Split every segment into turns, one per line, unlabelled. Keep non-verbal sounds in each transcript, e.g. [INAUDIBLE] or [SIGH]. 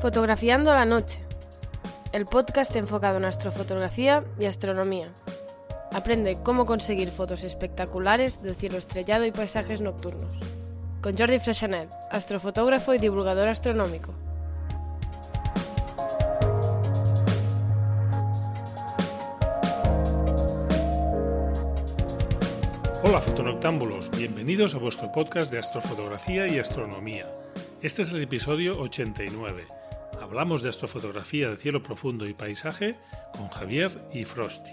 Fotografiando la Noche, el podcast enfocado en astrofotografía y astronomía. Aprende cómo conseguir fotos espectaculares del cielo estrellado y paisajes nocturnos. Con Jordi Freixanet, astrofotógrafo y divulgador astronómico.
Hola fotonoctámbulos, bienvenidos a vuestro podcast de astrofotografía y astronomía. Este es el episodio 89. Hablamos de astrofotografía de cielo profundo y paisaje con Javier y Frosty.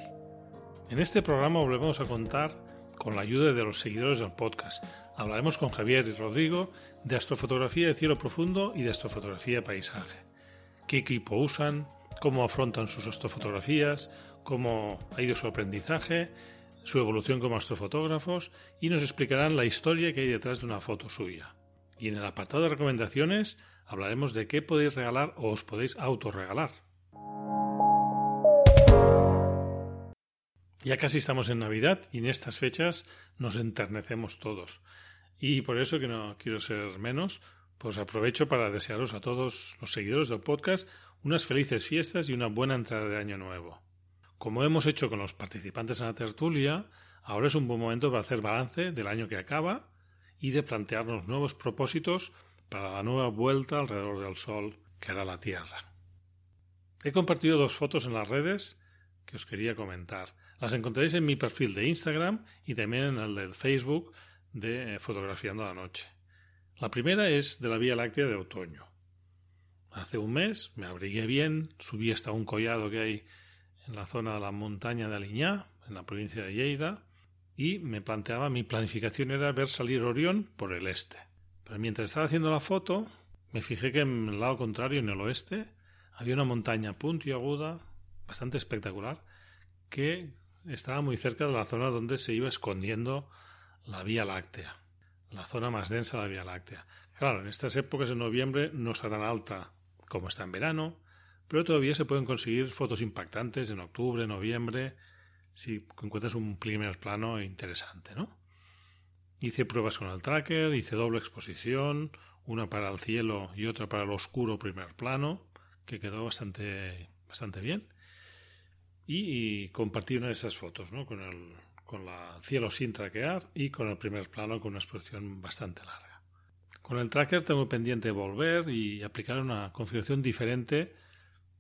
En este programa volvemos a contar con la ayuda de los seguidores del podcast. Hablaremos con Javier y Rodrigo de astrofotografía de cielo profundo y de astrofotografía de paisaje. ¿Qué equipo usan? ¿Cómo afrontan sus astrofotografías? ¿Cómo ha ido su aprendizaje? su evolución como astrofotógrafos y nos explicarán la historia que hay detrás de una foto suya. Y en el apartado de recomendaciones hablaremos de qué podéis regalar o os podéis autorregalar. Ya casi estamos en Navidad y en estas fechas nos enternecemos todos. Y por eso que no quiero ser menos, pues aprovecho para desearos a todos los seguidores del podcast unas felices fiestas y una buena entrada de año nuevo. Como hemos hecho con los participantes en la tertulia, ahora es un buen momento para hacer balance del año que acaba y de plantearnos nuevos propósitos para la nueva vuelta alrededor del Sol que hará la Tierra. He compartido dos fotos en las redes que os quería comentar. Las encontraréis en mi perfil de Instagram y también en el del Facebook de Fotografiando la Noche. La primera es de la Vía Láctea de otoño. Hace un mes me abrigué bien, subí hasta un collado que hay en la zona de la montaña de Aliñá, en la provincia de Lleida, y me planteaba mi planificación era ver salir Orión por el este. Pero mientras estaba haciendo la foto, me fijé que en el lado contrario, en el oeste, había una montaña puntiaguda, bastante espectacular, que estaba muy cerca de la zona donde se iba escondiendo la Vía Láctea, la zona más densa de la Vía Láctea. Claro, en estas épocas de noviembre no está tan alta como está en verano, pero todavía se pueden conseguir fotos impactantes en octubre, noviembre, si encuentras un primer plano interesante, ¿no? Hice pruebas con el tracker, hice doble exposición, una para el cielo y otra para el oscuro primer plano, que quedó bastante, bastante bien. Y, compartí una de esas fotos, ¿no? Con el con el cielo sin traquear y con el primer plano con una exposición bastante larga. Con el tracker tengo pendiente volver y aplicar una configuración diferente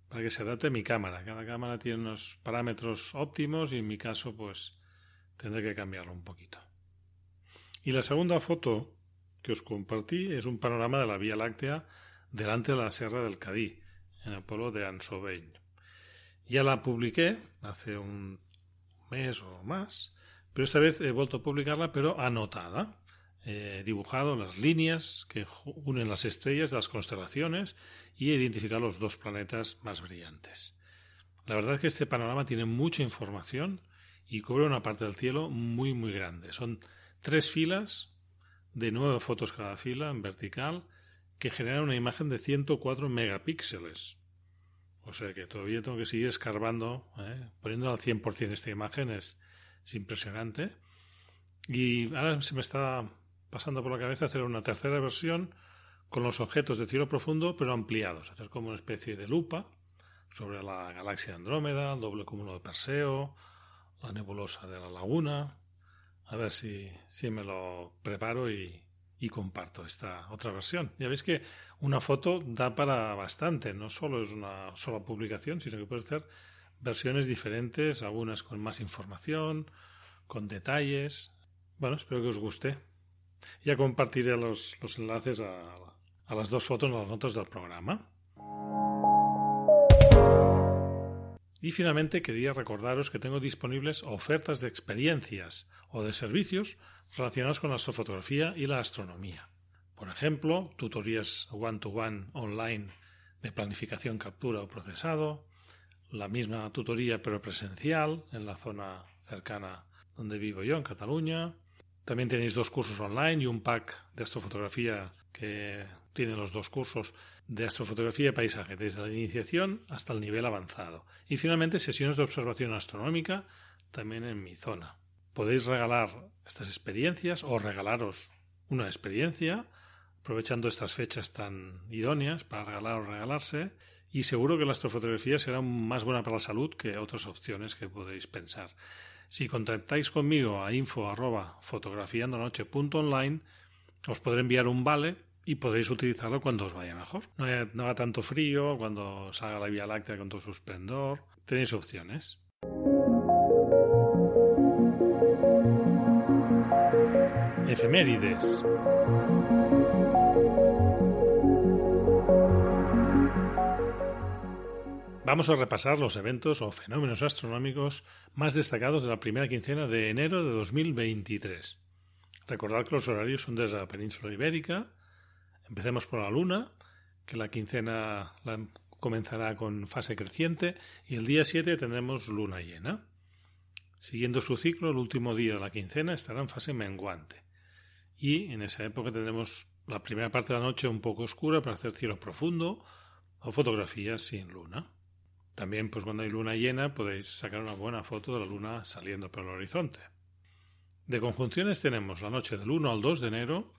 para que se adapte mi cámara. Cada cámara tiene unos parámetros óptimos y en mi caso pues tendré que cambiarlo un poquito. Y la segunda foto que os compartí es un panorama de la Vía Láctea delante de la Sierra del Cadí, en el pueblo de Ansobeñ. Ya la publiqué hace un mes o más, pero esta vez he vuelto a publicarla, pero anotada. He dibujado las líneas que unen las estrellas de las constelaciones y identificar los dos planetas más brillantes. La verdad es que este panorama tiene mucha información y cubre una parte del cielo muy muy grande. Son tres filas de nueve fotos cada fila en vertical que generan una imagen de 104 megapíxeles. O sea que todavía tengo que seguir escarbando, ¿eh? poniendo al 100% esta imagen es, es impresionante. Y ahora se me está pasando por la cabeza hacer una tercera versión con los objetos de cielo profundo, pero ampliados, hacer como una especie de lupa sobre la galaxia Andrómeda, el doble cúmulo de Perseo, la nebulosa de la laguna. A ver si, si me lo preparo y, y comparto esta otra versión. Ya veis que una foto da para bastante, no solo es una sola publicación, sino que puede ser versiones diferentes, algunas con más información, con detalles. Bueno, espero que os guste. Ya compartiré los, los enlaces a, a las dos fotos en las notas del programa. Y finalmente quería recordaros que tengo disponibles ofertas de experiencias o de servicios relacionados con la astrofotografía y la astronomía. Por ejemplo, tutorías one-to-one online de planificación, captura o procesado, la misma tutoría pero presencial en la zona cercana donde vivo yo, en Cataluña. También tenéis dos cursos online y un pack de astrofotografía que tiene los dos cursos de astrofotografía y paisaje, desde la iniciación hasta el nivel avanzado. Y finalmente sesiones de observación astronómica también en mi zona. Podéis regalar estas experiencias o regalaros una experiencia aprovechando estas fechas tan idóneas para regalar o regalarse. Y seguro que la astrofotografía será más buena para la salud que otras opciones que podéis pensar. Si contactáis conmigo a info arroba fotografiandonoche.online, os podré enviar un vale y podréis utilizarlo cuando os vaya mejor. No, haga tanto frío, cuando salga la Vía Láctea con todo su esplendor. Tenéis opciones. Efemérides. Vamos a repasar los eventos o fenómenos astronómicos más destacados de la primera quincena de enero de 2023. Recordad que los horarios son desde la península ibérica. Empecemos por la luna, que la quincena comenzará con fase creciente y el día 7 tendremos luna llena. Siguiendo su ciclo, el último día de la quincena estará en fase menguante. Y en esa época tendremos la primera parte de la noche un poco oscura para hacer cielo profundo o fotografías sin luna. También, pues cuando hay luna llena, podéis sacar una buena foto de la luna saliendo por el horizonte. De conjunciones tenemos la noche del 1 al 2 de enero,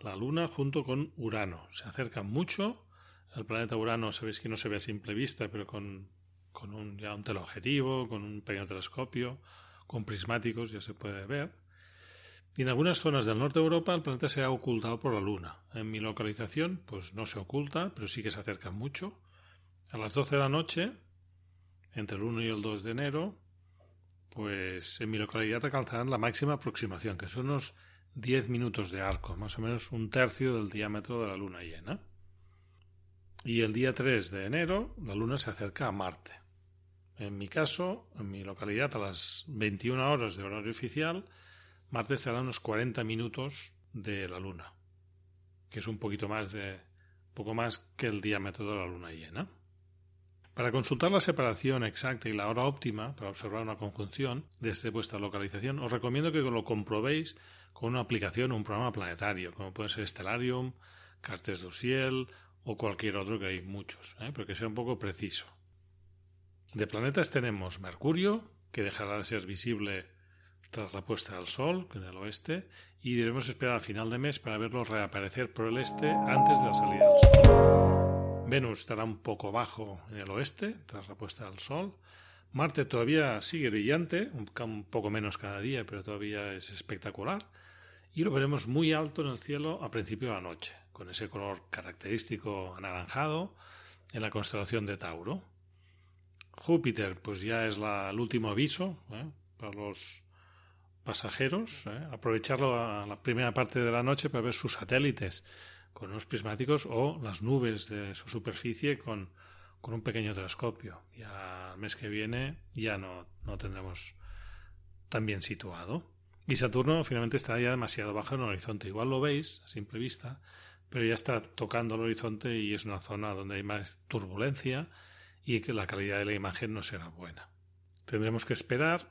la luna junto con Urano. Se acercan mucho. El planeta Urano sabéis que no se ve a simple vista, pero con, con un, ya un teleobjetivo, con un pequeño telescopio, con prismáticos ya se puede ver. Y en algunas zonas del norte de Europa el planeta se ha ocultado por la luna. En mi localización, pues no se oculta, pero sí que se acerca mucho. A las 12 de la noche, entre el 1 y el 2 de enero, pues en mi localidad alcanzarán la máxima aproximación, que son unos 10 minutos de arco, más o menos un tercio del diámetro de la luna llena. Y el día 3 de enero, la luna se acerca a Marte. En mi caso, en mi localidad, a las 21 horas de horario oficial, Marte estará a unos 40 minutos de la luna, que es un poquito más de poco más que el diámetro de la luna llena. Para consultar la separación exacta y la hora óptima para observar una conjunción desde vuestra localización, os recomiendo que lo comprobéis con una aplicación o un programa planetario, como puede ser Stellarium, Cartes du Ciel o cualquier otro que hay muchos, ¿eh? pero que sea un poco preciso. De planetas tenemos Mercurio, que dejará de ser visible tras la puesta del Sol, en el oeste, y debemos esperar al final de mes para verlo reaparecer por el este antes de la salida del Sol. Venus estará un poco bajo en el oeste, tras la puesta del Sol. Marte todavía sigue brillante, un poco menos cada día, pero todavía es espectacular. Y lo veremos muy alto en el cielo a principio de la noche, con ese color característico anaranjado en la constelación de Tauro. Júpiter, pues ya es el último aviso ¿eh? para los pasajeros, ¿eh? aprovecharlo a la primera parte de la noche para ver sus satélites con unos prismáticos o las nubes de su superficie con, un pequeño telescopio. Ya el mes que viene ya no, no tendremos tan bien situado. Y Saturno finalmente está ya demasiado bajo en el horizonte. Igual lo veis a simple vista, pero ya está tocando el horizonte y es una zona donde hay más turbulencia y que la calidad de la imagen no será buena. Tendremos que esperar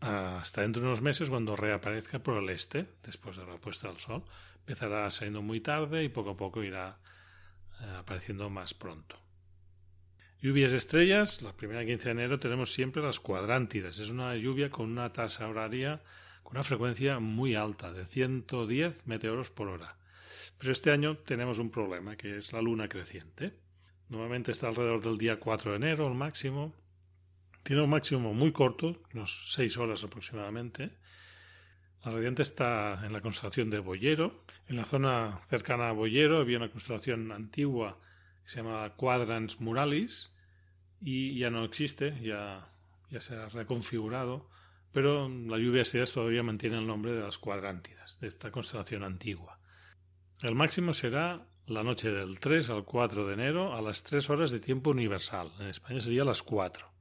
hasta dentro de unos meses cuando reaparezca por el este, después de la puesta del sol empezará saliendo muy tarde y poco a poco irá eh, apareciendo más pronto. Lluvias estrellas, la primera 15 de enero tenemos siempre las cuadrántidas. Es una lluvia con una tasa horaria, con una frecuencia muy alta, de 110 meteoros por hora. Pero este año tenemos un problema, que es la luna creciente. Normalmente está alrededor del día 4 de enero, el máximo. Tiene un máximo muy corto, unos 6 horas aproximadamente, la radiante está en la constelación de Boyero. En la zona cercana a Boyero había una constelación antigua que se llamaba Quadrans Muralis y ya no existe, ya, ya se ha reconfigurado, pero la lluvia estrellas todavía mantiene el nombre de las cuadrántidas, de esta constelación antigua. El máximo será la noche del 3 al 4 de enero a las 3 horas de tiempo universal. En España sería las 4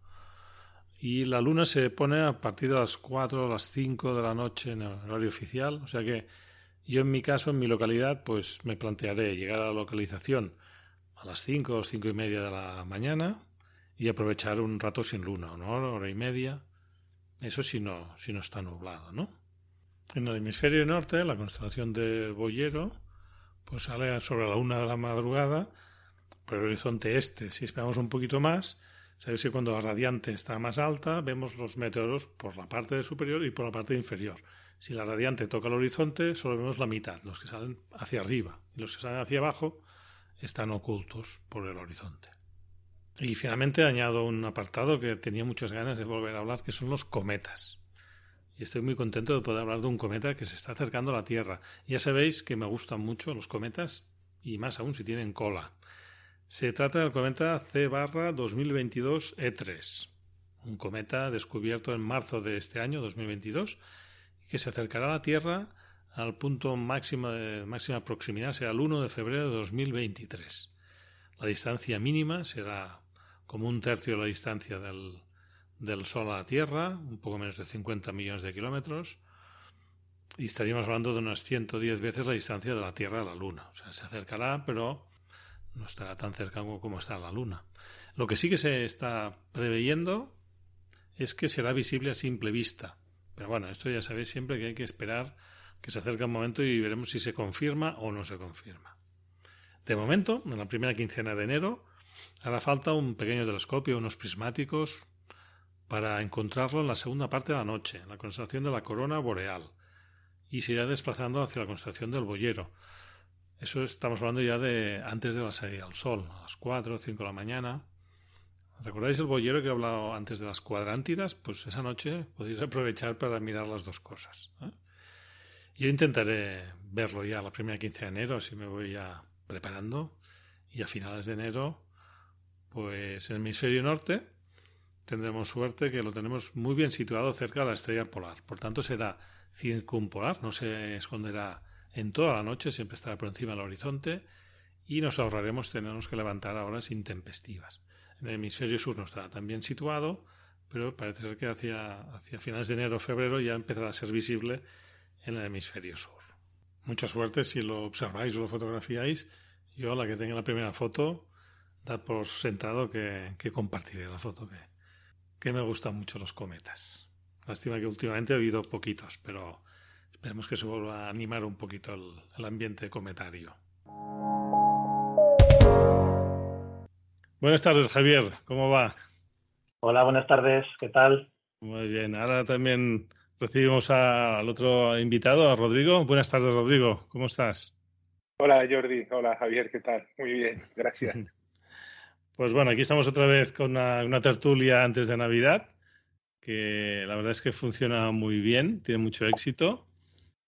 y la luna se pone a partir de las 4 o las 5 de la noche en el horario oficial. O sea que yo en mi caso, en mi localidad, pues me plantearé llegar a la localización a las 5 o 5 y media de la mañana y aprovechar un rato sin luna, una hora, hora y media. Eso si no, si no está nublado, ¿no? En el hemisferio norte, la constelación de Boyero, pues sale sobre la una de la madrugada, por el horizonte este. Si esperamos un poquito más, Sabéis que cuando la radiante está más alta, vemos los meteoros por la parte superior y por la parte inferior. Si la radiante toca el horizonte, solo vemos la mitad, los que salen hacia arriba. Y los que salen hacia abajo están ocultos por el horizonte. Y finalmente añado un apartado que tenía muchas ganas de volver a hablar, que son los cometas. Y estoy muy contento de poder hablar de un cometa que se está acercando a la Tierra. Ya sabéis que me gustan mucho los cometas y más aún si tienen cola. Se trata del cometa C-2022 E3, un cometa descubierto en marzo de este año, 2022, que se acercará a la Tierra al punto máximo de máxima proximidad, será el 1 de febrero de 2023. La distancia mínima será como un tercio de la distancia del, del Sol a la Tierra, un poco menos de 50 millones de kilómetros, y estaríamos hablando de unas 110 veces la distancia de la Tierra a la Luna. O sea, se acercará, pero no estará tan cerca como está la Luna. Lo que sí que se está preveyendo es que será visible a simple vista. Pero bueno, esto ya sabéis siempre que hay que esperar que se acerque un momento y veremos si se confirma o no se confirma. De momento, en la primera quincena de enero, hará falta un pequeño telescopio, unos prismáticos, para encontrarlo en la segunda parte de la noche, en la constelación de la corona boreal, y se irá desplazando hacia la constelación del boyero, eso estamos hablando ya de antes de la salida al sol, a las 4 o 5 de la mañana. ¿Recordáis el boyero que he hablado antes de las cuadrántidas? Pues esa noche podéis aprovechar para mirar las dos cosas. ¿eh? Yo intentaré verlo ya la primera quince de enero, así me voy ya preparando. Y a finales de enero, pues en el hemisferio norte tendremos suerte que lo tenemos muy bien situado cerca de la estrella polar. Por tanto, será circumpolar, no se esconderá en toda la noche, siempre estará por encima del horizonte y nos ahorraremos tenernos que levantar a horas intempestivas. En el hemisferio sur no estará tan bien situado, pero parece ser que hacia, hacia finales de enero o febrero ya empezará a ser visible en el hemisferio sur. Mucha suerte si lo observáis o lo fotografiáis. Yo, la que tenga la primera foto, da por sentado que, compartiré la foto, que, que me gustan mucho los cometas. Lástima que últimamente he habido poquitos, pero Esperemos que se vuelva a animar un poquito el, ambiente cometario. Buenas tardes, Javier. ¿Cómo va?
Hola, buenas tardes. ¿Qué tal?
Muy bien. Ahora también recibimos al otro invitado, a Rodrigo. Buenas tardes, Rodrigo. ¿Cómo estás?
Hola, Jordi. Hola, Javier. ¿Qué tal? Muy bien. Gracias. [LAUGHS]
Pues bueno, aquí estamos otra vez con una tertulia antes de Navidad, que la verdad es que funciona muy bien, tiene mucho éxito.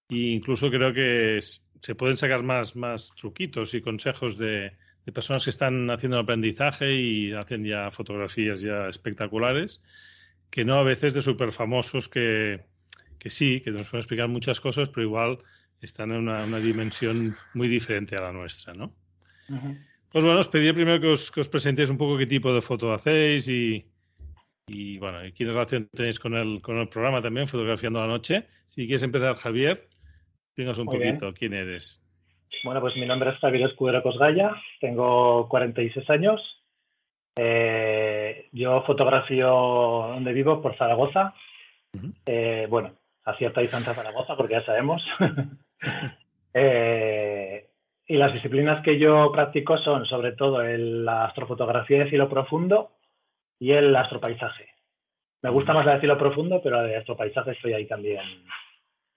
Y incluso creo que se pueden sacar más, más truquitos y consejos de, personas que están haciendo aprendizaje y hacen ya fotografías ya espectaculares, que no a veces de súper famosos que, que sí, que nos pueden explicar muchas cosas, pero igual están en una, dimensión muy diferente a la nuestra, ¿no? Pues bueno, os pedí primero que os, que os presentéis un poco qué tipo de foto hacéis y, y bueno, qué relación tenéis con el, con el programa también, Fotografiando la Noche. Si quieres empezar, Javier, Dinos un poquito, ¿quién eres?
Bueno, pues mi nombre es Javier Escudero Cosgaya, tengo 46 años. Eh, yo fotografío donde vivo, por Zaragoza. eh, bueno, a cierta distancia Zaragoza, porque ya sabemos. [LAUGHS] eh, y las disciplinas que yo practico son sobre todo la astrofotografía de cielo profundo y el astropaisaje. Me gusta más la de cielo profundo, pero la de astropaisaje estoy ahí también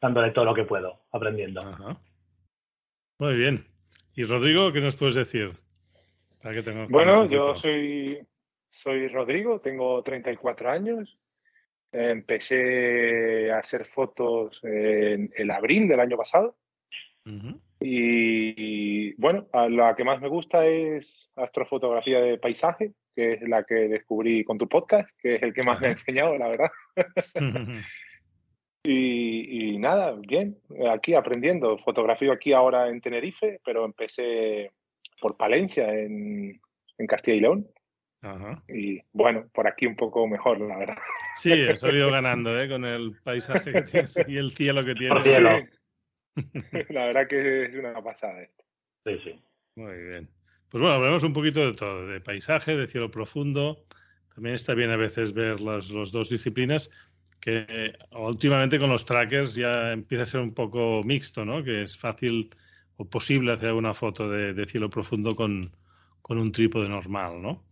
dándole todo lo que puedo, aprendiendo.
Muy bien. ¿Y Rodrigo, qué nos puedes decir?
bueno, yo soy, soy Rodrigo, tengo 34 años. Empecé a hacer fotos en el abril del año pasado. Y, bueno, la que más me gusta es astrofotografía de paisaje, que es la que descubrí con tu podcast, que es el que más me ha enseñado, la verdad. [LAUGHS] Y, nada, bien, aquí aprendiendo. Fotografío aquí ahora en Tenerife, pero empecé por Palencia, en, Castilla y León. Y bueno, por aquí un poco mejor, la verdad.
Sí, he salido ganando, ¿eh? Con el paisaje que tienes y el cielo que tienes.
Cielo. [LAUGHS]
La verdad que es una pasada esto.
Sí, sí.
Muy bien. Pues bueno, hablemos un poquito de todo, de paisaje, de cielo profundo. También está bien a veces ver las, las dos disciplinas que últimamente con los trackers ya empieza a ser un poco mixto, ¿no? Que es fácil o posible hacer una foto de, cielo profundo con, un trípode normal, ¿no?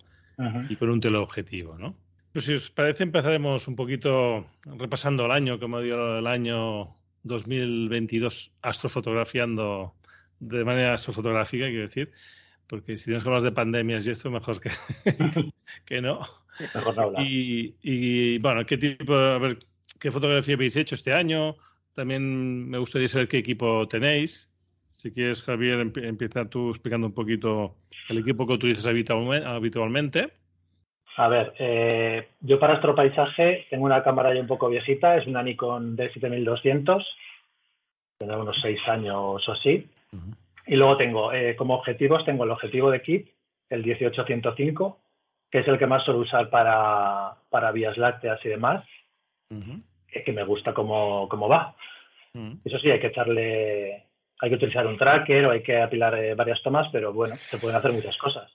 y con un teleobjetivo, ¿no? Pues si os parece, empezaremos un poquito repasando el año, como dio el año 2022 astrofotografiando de manera astrofotográfica, quiero decir, porque si que hablar de pandemias y esto, mejor que, [LAUGHS] que no. Y, y, bueno, ¿qué tipo, a ver, qué fotografía habéis hecho este año? También me gustaría saber qué equipo tenéis. Si quieres, Javier, empieza tú explicando un poquito el equipo que utilizas habitualmente.
A ver, eh, yo para astropaisaje tengo una cámara ya un poco viejita, es una Nikon D7200, tiene unos seis años o así. Y luego tengo, eh, como objetivos, tengo el objetivo de kit, el 18105, que es el que más suelo usar para, para vías lácteas y demás, que, me gusta cómo, cómo va. Eso sí, hay que echarle, hay que utilizar un tracker o hay que apilar eh, varias tomas, pero bueno, se pueden hacer muchas cosas.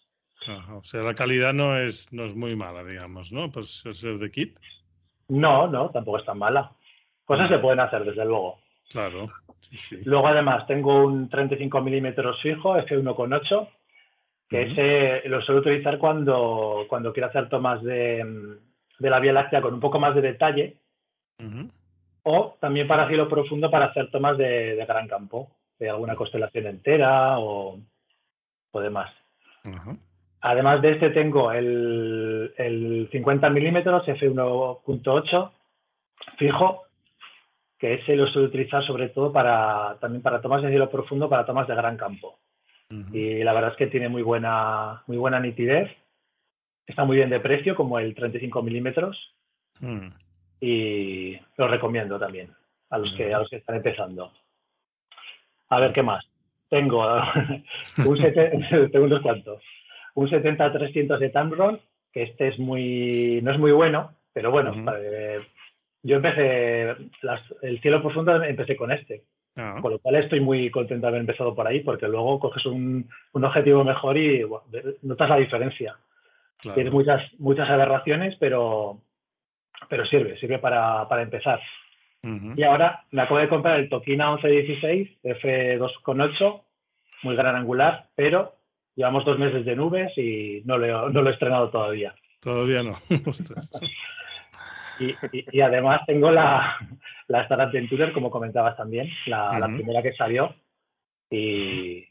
O sea, la calidad no es, no es muy mala, digamos, ¿no? Pues ser de kit.
No, no, tampoco es tan mala. Cosas se pueden hacer, desde luego.
Claro.
Luego, además, tengo un 35 milímetros fijo, F1.8, que ese lo suelo utilizar cuando, cuando quiero hacer tomas de, la Vía Láctea con un poco más de detalle. O también para cielo profundo para hacer tomas de, gran campo, de alguna constelación entera o, o demás. Además de este tengo el, el 50 milímetros F1.8 fijo que ese lo suelo utilizar sobre todo para también para tomas de cielo profundo, para tomas de gran campo. Y la verdad es que tiene muy buena, muy buena nitidez. Está muy bien de precio, como el 35 milímetros. Mm. Y lo recomiendo también a los, que, a los que están empezando. A ver, ¿qué más? Tengo [LAUGHS] un, [LAUGHS] tengo unos cuantos. Un 70-300 de Tamron, que este es muy, no es muy bueno, pero bueno, yo empecé, el cielo profundo empecé con este. Ah. Con lo cual estoy muy contento de haber empezado por ahí, porque luego coges un, objetivo mejor y notas la diferencia. Tienes muchas, muchas aberraciones, pero, pero sirve, sirve para, empezar. Y ahora me acabo de comprar el Tokina 1116 F2.8, muy gran angular, pero llevamos dos meses de nubes y no lo, no lo he estrenado todavía.
Todavía no. [LAUGHS]
Y, además tengo la, la Star Adventurer, como comentabas también, la, primera que salió. Y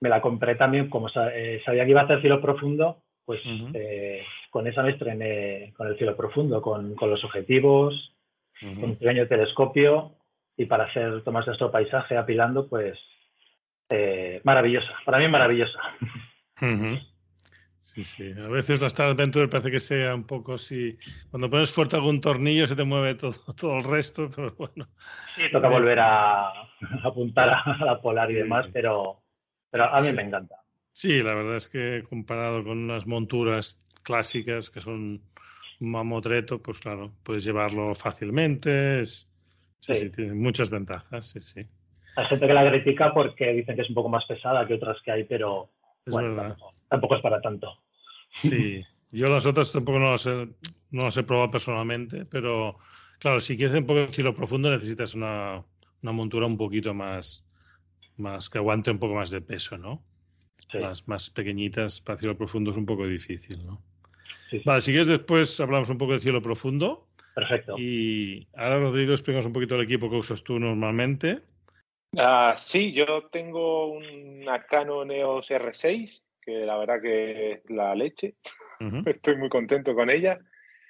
me la compré también, como eh, sabía que iba a hacer cielo profundo, pues eh, con esa me estrené con el cielo profundo, con, los objetivos, con un pequeño telescopio y para hacer tomas de nuestro paisaje apilando, pues eh, maravillosa, para mí maravillosa.
Sí, sí. A veces la Star Adventure parece que sea un poco así. Cuando pones fuerte algún tornillo se te mueve todo, [LAUGHS] todo el resto, pero bueno.
Sí, toca volver a, apuntar a la polar y demás, pero, pero a mí me encanta.
Sí, la verdad es que comparado con unas monturas clásicas que son un mamotreto, pues claro, puedes llevarlo fácilmente. sí, sí. tiene muchas ventajas, sí, sí.
Hay gente que la critica porque dicen que es un poco más pesada que otras que hay, pero bueno, tampoco, es para tanto.
Sí, yo las otras tampoco no las, he, no las he probado personalmente, pero claro, si quieres un poco de cielo profundo necesitas una, una montura un poquito más, más que aguante un poco más de peso, ¿no? Las más pequeñitas para cielo profundo es un poco difícil, ¿no? Vale, si quieres después hablamos un poco de cielo profundo.
Perfecto.
Y ahora, Rodrigo, explicamos un poquito el equipo que usas tú normalmente.
Ah, sí, yo tengo una Canon EOS R6, que la verdad que es la leche. [LAUGHS] Estoy muy contento con ella.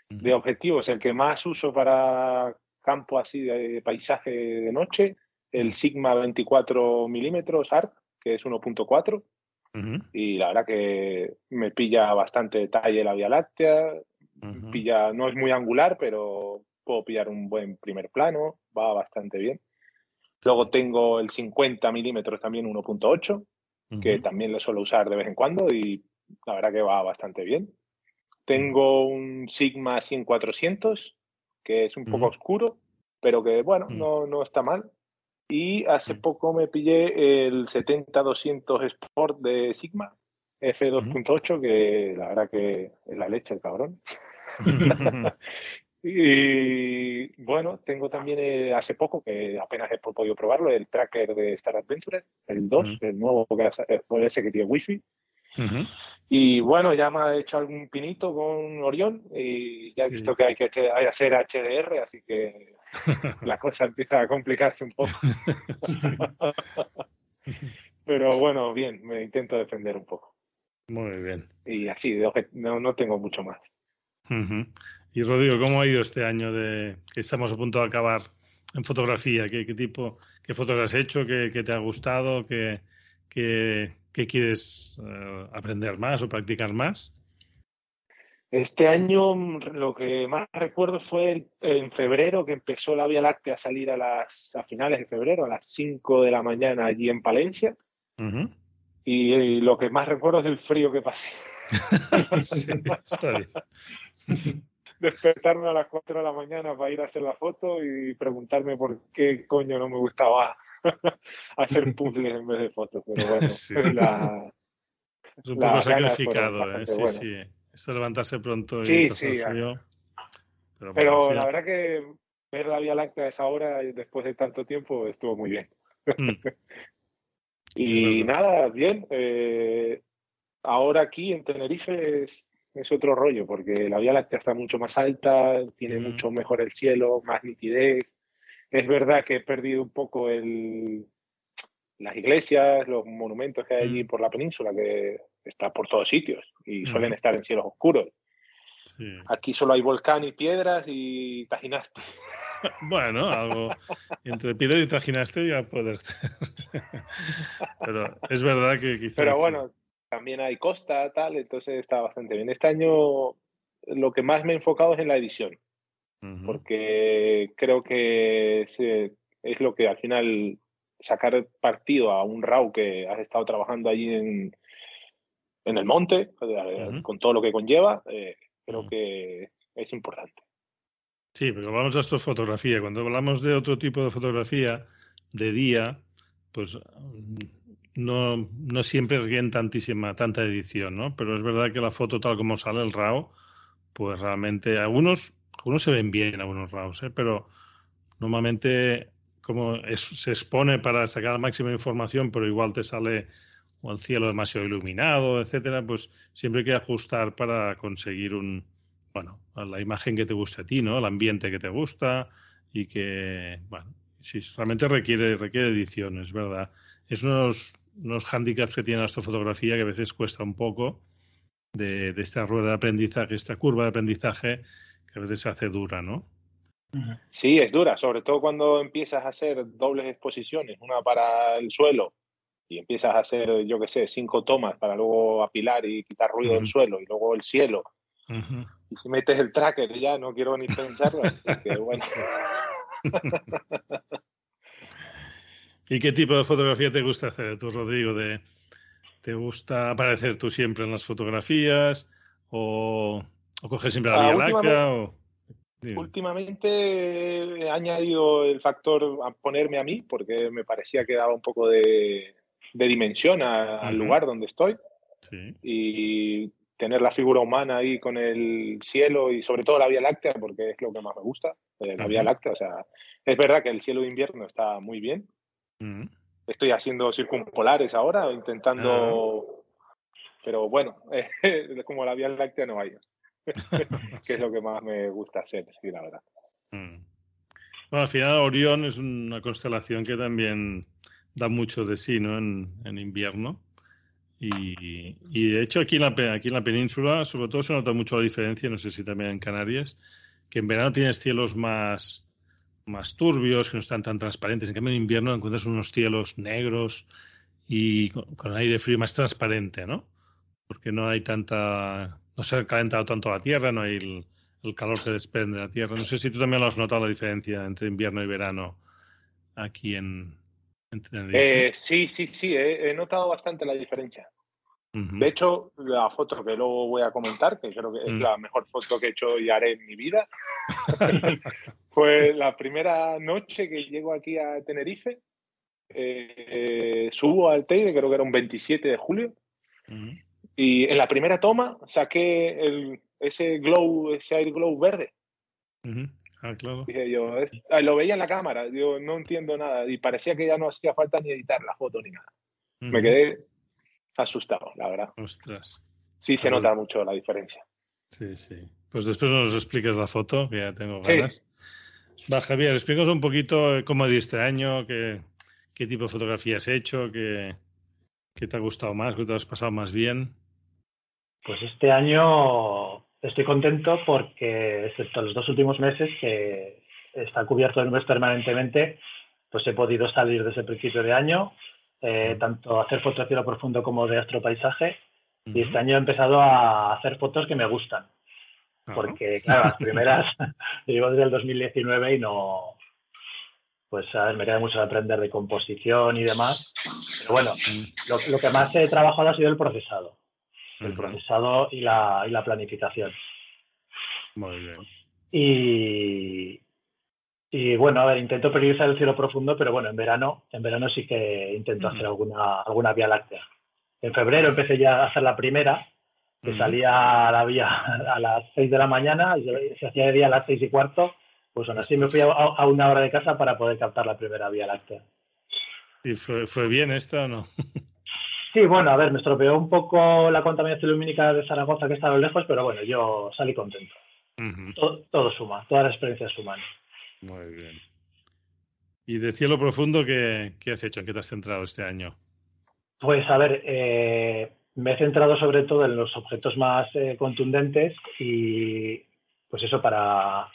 De objetivos, el que más uso para campo así de paisaje de noche, el Sigma 24 milímetros ARC, que es 1.4. Y la verdad que me pilla bastante detalle la Vía Láctea. Pilla, no es muy angular, pero puedo pillar un buen primer plano. Va bastante bien. Luego tengo el 50 milímetros también 1.8, que también lo suelo usar de vez en cuando y la verdad que va bastante bien. Tengo un Sigma 100-400, que es un poco oscuro, pero que bueno, no, no está mal. Y hace poco me pillé el 70-200 Sport de Sigma, F2.8, que la verdad que es la leche el cabrón. [LAUGHS] [LAUGHS] Y bueno, tengo también eh, hace poco, que apenas he podido probarlo, el tracker de Star Adventure, el 2, el nuevo, que, ese que tiene wifi. Y bueno, ya me ha hecho algún pinito con Orión y ya he visto que hay que hacer HDR, así que [LAUGHS] la cosa empieza a complicarse un poco. [LAUGHS] Pero bueno, bien, me intento defender un poco.
Muy bien.
Y así, no, no tengo mucho más.
Y Rodrigo, ¿cómo ha ido este año de que estamos a punto de acabar en fotografía? ¿Qué, qué tipo, qué fotos has hecho? ¿Qué, qué te ha gustado? ¿Qué, qué, ¿Qué quieres eh, aprender más o practicar más?
Este año lo que más recuerdo fue en febrero que empezó la Vía Láctea a salir a las a finales de febrero, a las 5 de la mañana allí en Palencia. y, lo que más recuerdo es el frío que pasé. [LAUGHS] [LAUGHS] Despertarme a las 4 de la mañana para ir a hacer la foto y preguntarme por qué coño no me gustaba [LAUGHS] hacer [LAUGHS] puzzles en vez de fotos, pero bueno, [LAUGHS] la,
es un poco sacrificado, ¿eh? sí, sí. Esto levantarse pronto y
sí, sí, pero, la verdad que ver la Vía Láctea a esa hora después de tanto tiempo estuvo muy bien. Mm. y nada, bien. Eh, ahora aquí en Tenerife es, es, otro rollo, porque la Vía Láctea está mucho más alta, tiene mm. mucho mejor el cielo, más nitidez. Es verdad que he perdido un poco el, las iglesias, los monumentos que hay allí mm. por la península, que está por todos sitios y suelen estar en cielos oscuros. Aquí solo hay volcán y piedras y tajinaste. [LAUGHS]
Bueno, algo entre piedras y tajinaste ya puedes [LAUGHS] Pero es verdad que quizás...
Pero bueno, también hay costa, tal, entonces está bastante bien. Este año lo que más me he enfocado es en la edición porque creo que es, lo que al final sacar partido a un RAW que has estado trabajando allí en, en el monte, con todo lo que conlleva, eh, creo que es importante.
Sí, pero vamos a esto es fotografía. Cuando hablamos de otro tipo de fotografía, de día, pues no, no siempre requieren tantísima, tanta edición, ¿no? Pero es verdad que la foto tal como sale el RAW, pues realmente algunos algunos se ven bien, algunos RAWs, ¿eh? pero normalmente como se expone para sacar la máxima información, pero igual te sale el cielo demasiado iluminado, etcétera, pues siempre hay que ajustar para conseguir un, bueno, la imagen que te guste a ti, ¿no? El ambiente que te gusta y que, bueno, sí, realmente requiere, requiere edición, es verdad. Es unos, unos handicaps que tiene la astrofotografía que a veces cuesta un poco de, de esta rueda de aprendizaje, esta curva de aprendizaje que a veces se hace dura, ¿no?
Sí, es dura, sobre todo cuando empiezas a hacer dobles exposiciones, una para el suelo y empiezas a hacer, yo qué sé, cinco tomas para luego apilar y quitar ruido del suelo y luego el cielo. Y si metes el tracker ya no quiero ni pensarlo, bueno. [LAUGHS]
¿Y qué tipo de fotografía te gusta hacer tú, Rodrigo? De, ¿Te gusta aparecer tú siempre en las fotografías o ¿O coges siempre la ah, Vía Láctea?
Últimamente he añadido el factor a ponerme a mí, porque me parecía que daba un poco de, dimensión al lugar donde estoy. Y tener la figura humana ahí con el cielo y sobre todo la Vía Láctea, porque es lo que más me gusta, eh, la Vía Láctea. O sea, es verdad que el cielo de invierno está muy bien. Estoy haciendo circumpolares ahora, intentando... Ah. Pero bueno, [LAUGHS] como la Vía Láctea no hay. [LAUGHS] que es lo que más me gusta hacer, sí, la verdad. Mm.
Bueno, al final Orión es una constelación que también da mucho de sí, ¿no? En, invierno. Y, de hecho aquí en, la, aquí en la península, sobre todo se nota mucho la diferencia, no sé si también en Canarias, que en verano tienes cielos más, más turbios, que no están tan transparentes. En cambio en invierno encuentras unos cielos negros y con, aire frío más transparente, ¿no? Porque no hay tanta no se ha calentado tanto la Tierra, no hay el, calor que desprende de la Tierra. No sé si tú también lo has notado la diferencia entre invierno y verano aquí en,
eh, sí, sí, sí, he, notado bastante la diferencia. De hecho, la foto que luego voy a comentar, que creo que es mm. la mejor foto que he hecho y haré en mi vida, [LAUGHS] fue la primera noche que llego aquí a Tenerife. Eh, subo al Teide, creo que era un 27 de julio, y en la primera toma saqué el, ese glow, ese air glow verde.
Ah, claro.
Dije yo, ah, lo veía en la cámara, yo no entiendo nada. Y parecía que ya no hacía falta ni editar la foto ni nada. Me quedé asustado, la verdad.
Ostras.
sí se nota mucho la diferencia.
Sí, sí. Pues después nos explicas la foto, que ya tengo ganas. Va, Javier, explícanos un poquito cómo ha ido este año, qué, qué tipo de fotografía has hecho, qué, qué te ha gustado más, qué te has pasado más bien.
Pues este año estoy contento porque, excepto los dos últimos meses, que está cubierto el mes permanentemente, pues he podido salir desde el principio de año, eh, tanto hacer fotografía a profundo como de astropaisaje, y este año he empezado a hacer fotos que me gustan. Porque, claro, las primeras [LAUGHS] llevo desde el 2019 y no, pues me queda mucho de aprender de composición y demás. Pero bueno, lo, que más he trabajado ha sido el procesado. El procesado y la, y la planificación.
Muy bien.
Y, y bueno, a ver, intento priorizar el cielo profundo, pero bueno, en verano, en verano sí que intento hacer alguna, alguna vía láctea. En febrero empecé ya a hacer la primera, que salía a la vía a las 6 de la mañana y se hacía de día a las seis y cuarto, pues aún así me fui a, una hora de casa para poder captar la primera vía láctea.
¿Y fue, fue bien esta o no? [LAUGHS]
Sí, bueno, a ver, me estropeó un poco la contaminación lumínica de Zaragoza, que estaba lejos, pero bueno, yo salí contento. todo, suma, todas las experiencias suman.
Muy bien. ¿Y de cielo profundo qué, qué has hecho? ¿En qué te has centrado este año?
Pues a ver, eh, me he centrado sobre todo en los objetos más eh, contundentes y pues eso para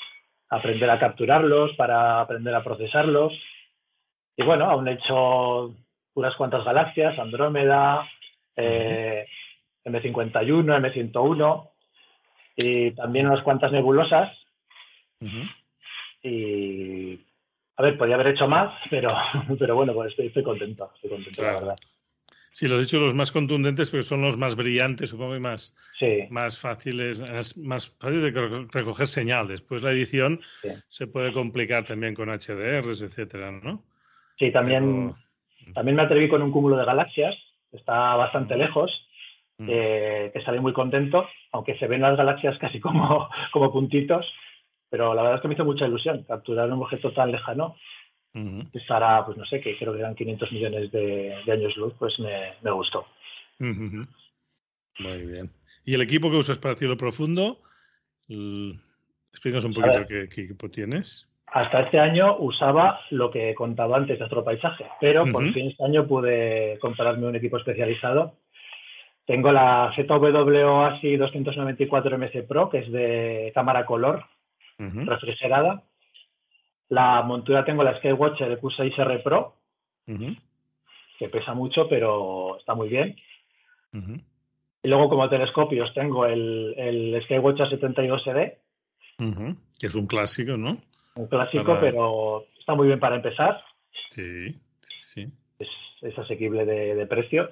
aprender a capturarlos, para aprender a procesarlos. Y bueno, aún he hecho unas cuantas galaxias, Andrómeda, eh, M51, M101 y también unas cuantas nebulosas. Y a ver, podría haber hecho más, pero, [LAUGHS] pero bueno, pues estoy, contento, estoy contento, la verdad.
Sí, los he dicho los más contundentes, pero son los más brillantes, supongo, y más, más fáciles, más, fáciles de recoger señal. Después la edición se puede complicar también con HDRs, etcétera, ¿no?
Sí, también, también me atreví con un cúmulo de galaxias, está bastante lejos, mm. eh, que salí muy contento, aunque se ven las galaxias casi como, [LAUGHS] como puntitos, pero la verdad es que me hizo mucha ilusión capturar un objeto tan lejano estará, pues no sé, que creo que eran 500 millones de, años luz, pues me, gustó.
Muy bien. ¿Y el equipo que usas para cielo profundo? Explícanos un poquito qué, equipo tienes.
Hasta este año usaba lo que he contado antes de paisaje, pero por fin este año pude comprarme un equipo especializado. Tengo la ZW ASI 294 MS Pro, que es de cámara color refrigerada la montura tengo la Skywatcher Q6R Pro, que pesa mucho, pero está muy bien. Y luego como telescopios tengo el, el Skywatcher 72D.
Que es un clásico, ¿no?
Un clásico, pero está muy bien para empezar.
Sí, sí, sí.
Es, asequible de, precio.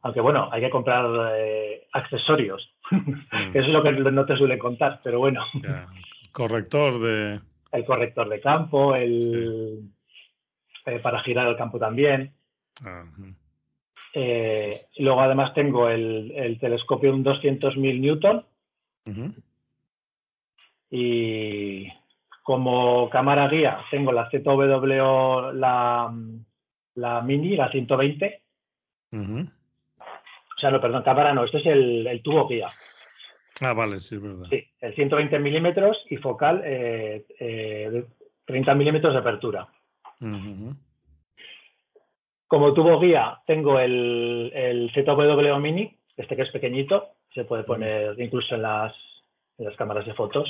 Aunque bueno, hay que comprar eh, accesorios. [LAUGHS] Eso es lo que no te suele contar, pero bueno.
Corrector de,
el corrector de campo, el eh, para girar el campo también. Eh, luego además tengo el, telescopio un 200.000 Newton. Y como cámara guía tengo la ZW, la, la Mini, la 120. O sea, no, perdón, cámara no, este es el tubo guía.
Ah, vale, sí, es verdad.
Sí, el 120 milímetros y focal eh, eh, 30 milímetros de apertura. Como tubo guía, tengo el, el ZW Mini, este que es pequeñito, se puede poner incluso en las, en las cámaras de fotos.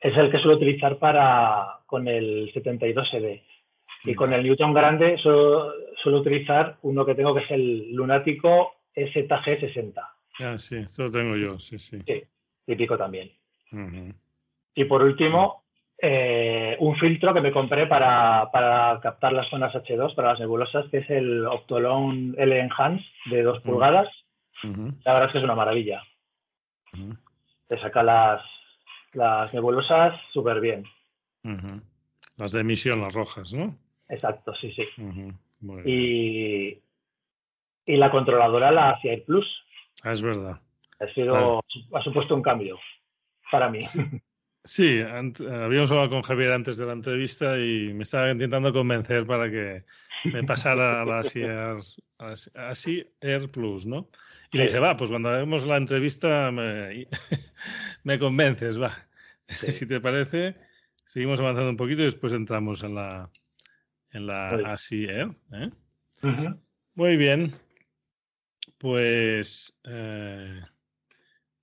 Es el que suelo utilizar para con el 72SD. Y con el Newton grande suelo, suelo utilizar uno que tengo que es el Lunático SG60.
Ah, sí, esto lo tengo yo, sí, sí.
Sí, típico también. Y por último, eh, un filtro que me compré para, para, captar las zonas H2, para las nebulosas, que es el Optolon L Enhance de 2 pulgadas. La verdad es que es una maravilla. Te saca las, las nebulosas súper bien.
Las de emisión, las rojas, ¿no?
Exacto, sí, sí. Y, y la controladora, la CI Plus,
es verdad.
Ha, sido, ha supuesto un cambio para mí.
Sí, [LAUGHS] habíamos hablado con Javier antes de la entrevista y me estaba intentando convencer para que me pasara a la [LAUGHS] Air, Air Plus, ¿no? Y le dije, va, pues cuando hagamos la entrevista me, [LAUGHS] me convences, va. Si te parece, seguimos avanzando un poquito y después entramos en la, en la ¿eh? ¿Eh? Muy bien. Pues eh,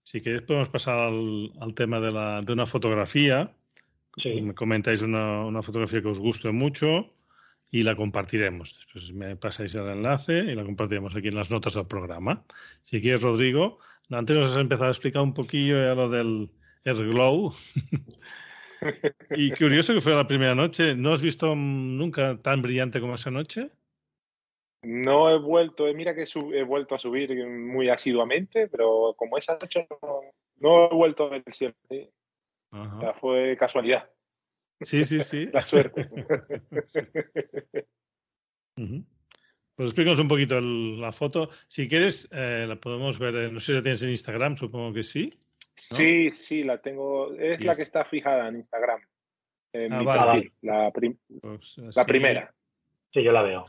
si queréis podemos pasar al, tema de, la, de una fotografía. Me comentáis una, una, fotografía que os guste mucho y la compartiremos. Después me pasáis el enlace y la compartiremos aquí en las notas del programa. Si quieres, Rodrigo, antes nos has empezado a explicar un poquillo ya lo del Glow. [LAUGHS] y curioso que fue la primera noche. ¿No has visto nunca tan brillante como esa noche?
No he vuelto, eh, mira que he vuelto a subir muy asiduamente, pero como esa noche no, he vuelto a ver el cielo. fue casualidad.
Sí, sí, sí. [LAUGHS]
la suerte. [LAUGHS]
Pues explícanos un poquito la foto. Si quieres, eh, la podemos ver, no sé si la tienes en Instagram, supongo que sí.
Sí, sí, la tengo. Es la que está fijada en Instagram. ah, La, pues, la primera.
Sí, yo la veo.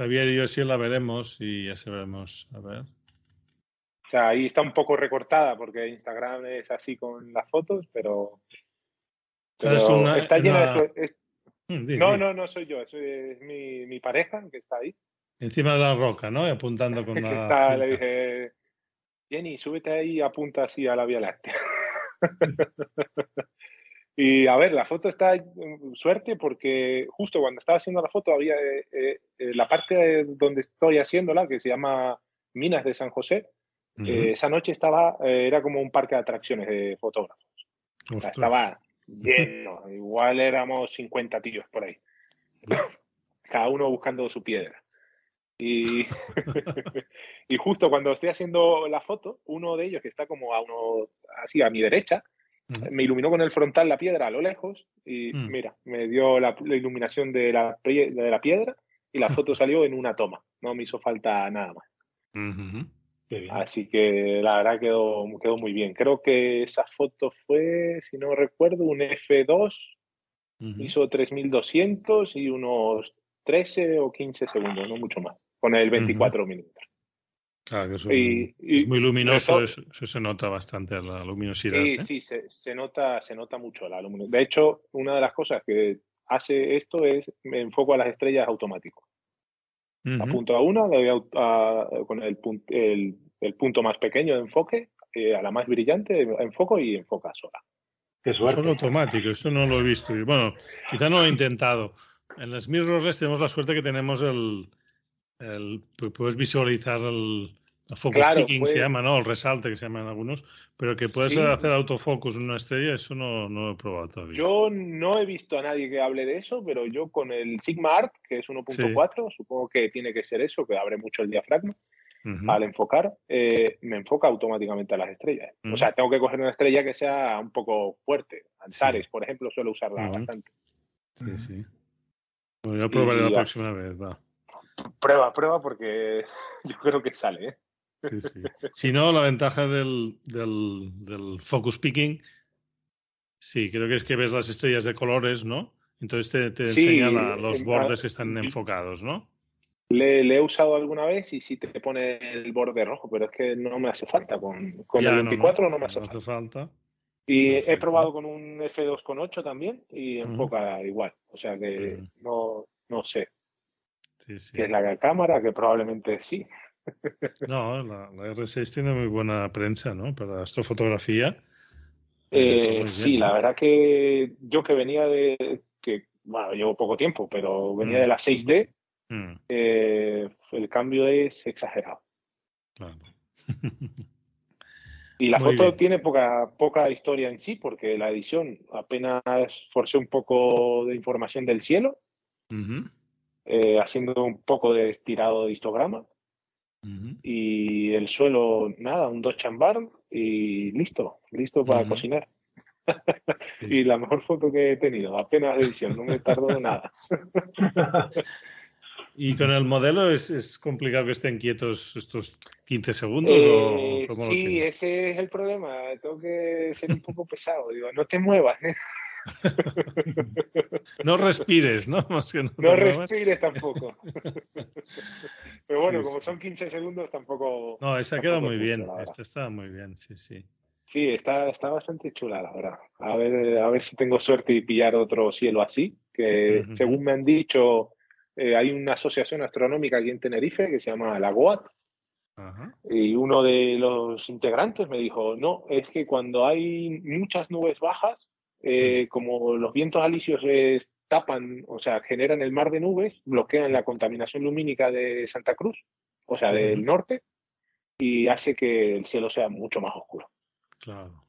Javier y yo sí la veremos y ya sabemos. A ver.
O sea, ahí está un poco recortada porque Instagram es así con las fotos, pero, está llena de... Mm, no, no, no soy yo, es mi, mi, pareja que está ahí.
Encima de la roca, ¿no? Y apuntando con [LAUGHS] la...
está, le dije, Jenny, súbete ahí y apunta así a la Vía Láctea. [LAUGHS] y a ver, la foto está suerte porque justo cuando estaba haciendo la foto había eh, eh, eh, la parte donde estoy haciéndola, que se llama Minas de San José, esa noche estaba, era como un parque de atracciones de fotógrafos. estaba [LAUGHS] lleno, igual éramos 50 tíos por ahí, cada uno buscando su piedra. Y, [LAUGHS] y justo cuando estoy haciendo la foto, uno de ellos que está como a uno, así a mi derecha, me iluminó con el frontal la piedra a lo lejos y mm. mira, me dio la, iluminación de la, de la, piedra y la foto salió en una toma. No me hizo falta nada más. Así que la verdad quedó, quedó muy bien. Creo que esa foto fue, si no recuerdo, un F2, hizo 3200 y unos 13 o 15 segundos, no mucho más, con el 24 minutos.
Claro, que es muy luminoso, eso, se nota bastante la luminosidad.
Sí, ¿eh? sí, se, se, nota, se nota mucho la luminosidad. De hecho, una de las cosas que hace esto es me enfoco a las estrellas automático. Apunto a una, le doy a, con el, el, el, punto más pequeño de enfoque, eh, a la más brillante, enfoco y enfoca sola.
Qué suerte. automático, eso no lo he visto. Bueno, quizá no lo he intentado. En las mirrorless tenemos la suerte que tenemos el, el puedes visualizar el, focus picking se llama, ¿no? El resalte que se llaman algunos, pero que puedes hacer autofocus en una estrella, eso no, no, lo he probado todavía.
Yo no he visto a nadie que hable de eso, pero yo con el Sigma Art, que es 1.4, supongo que tiene que ser eso, que abre mucho el diafragma. Al enfocar, eh, me enfoca automáticamente a las estrellas. O sea, tengo que coger una estrella que sea un poco fuerte. Antares, por ejemplo, suelo usarla bastante.
Sí, sí. Bueno, yo probaré la próxima vez, va.
Prueba, prueba, porque [LAUGHS] yo creo que sale, ¿eh?
Si no, la ventaja del, del, focus picking, sí, creo que es que ves las estrellas de colores, ¿no? Entonces te, te enseña los bordes que están enfocados, ¿no?
Le, he usado alguna vez y sí te pone el borde rojo, pero es que no me hace falta. Con, con el 24 no, me hace, falta. Y he probado con un F2.8 también y enfoca igual. O sea que no, no sé. Sí, Que es la cámara, que probablemente sí.
No, la, R6 tiene muy buena prensa, ¿no? Para astrofotografía.
Eh, sí, la verdad que yo que venía de, que, bueno, llevo poco tiempo, pero venía mm. de la 6D, mm. eh, el cambio es exagerado. y la foto tiene poca, poca historia en sí, porque la edición apenas forcé un poco de información del cielo, eh, haciendo un poco de estirado de histograma. Y el suelo, nada, un Dodge Barn y listo, listo para cocinar. [LAUGHS] y la mejor foto que he tenido, apenas edición, no me tardó nada. [LAUGHS]
¿Y con el modelo es, es, complicado que estén quietos estos 15 segundos? o
eh, sí, ese es el problema. Tengo que ser un poco pesado. Digo, no te muevas. ¿eh? [LAUGHS]
no respires, ¿no?
no, respires tampoco. [LAUGHS] Pero bueno, como son 15 segundos, tampoco.
No, esa queda muy bien. Esta está muy bien, sí, sí.
Sí, está, está bastante chula, la verdad. A ver, a ver si tengo suerte y pillar otro cielo así. Que según me han dicho, eh, hay una asociación astronómica aquí en Tenerife que se llama la GOAT. Y uno de los integrantes me dijo, no, es que cuando hay muchas nubes bajas, eh, como los vientos alisios tapan, o sea, generan el mar de nubes, bloquean la contaminación lumínica de Santa Cruz, o sea, del norte, y hace que el cielo sea mucho más oscuro.
Claro.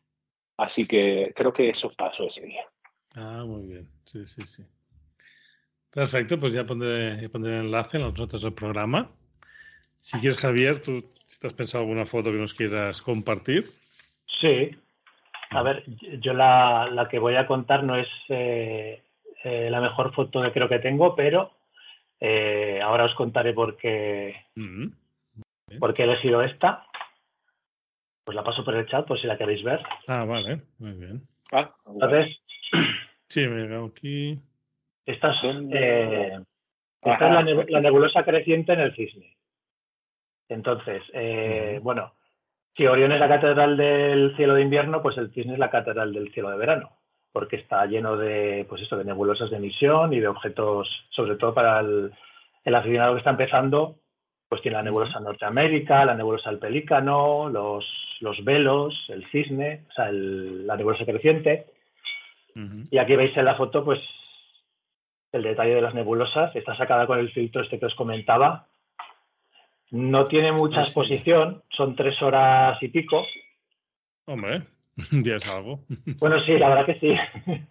Así que creo que eso pasó ese día.
Ah, muy bien. Sí, sí, sí. Perfecto, pues ya pondré, pondré el enlace en las notas del programa. Si quieres, Javier, tú si te has pensado alguna foto que nos quieras compartir.
Sí. A ver, yo la, la que voy a contar no es eh, eh, la mejor foto que creo que tengo, pero eh, ahora os contaré por qué, mm-hmm. por qué he elegido esta. Pues la paso por el chat por si la queréis ver.
Ah, vale, muy bien.
Ah, Entonces.
Sí, me he aquí.
Esta es, eh, esta es la, nebulosa creciente en el cisne. Entonces, eh, bueno, si Orión es la catedral del cielo de invierno, pues el cisne es la catedral del cielo de verano, porque está lleno de, pues eso, de nebulosas de emisión y de objetos, sobre todo para el, el aficionado que está empezando, pues tiene la nebulosa Norteamérica, la nebulosa del Pelícano, los, los velos, el cisne, o sea, la nebulosa creciente. Y aquí veis en la foto, pues, el detalle de las nebulosas. Está sacada con el filtro este que os comentaba. No tiene mucha exposición, son tres horas y pico.
Hombre, [LAUGHS] ya es algo.
Bueno, sí, la verdad que sí. [LAUGHS]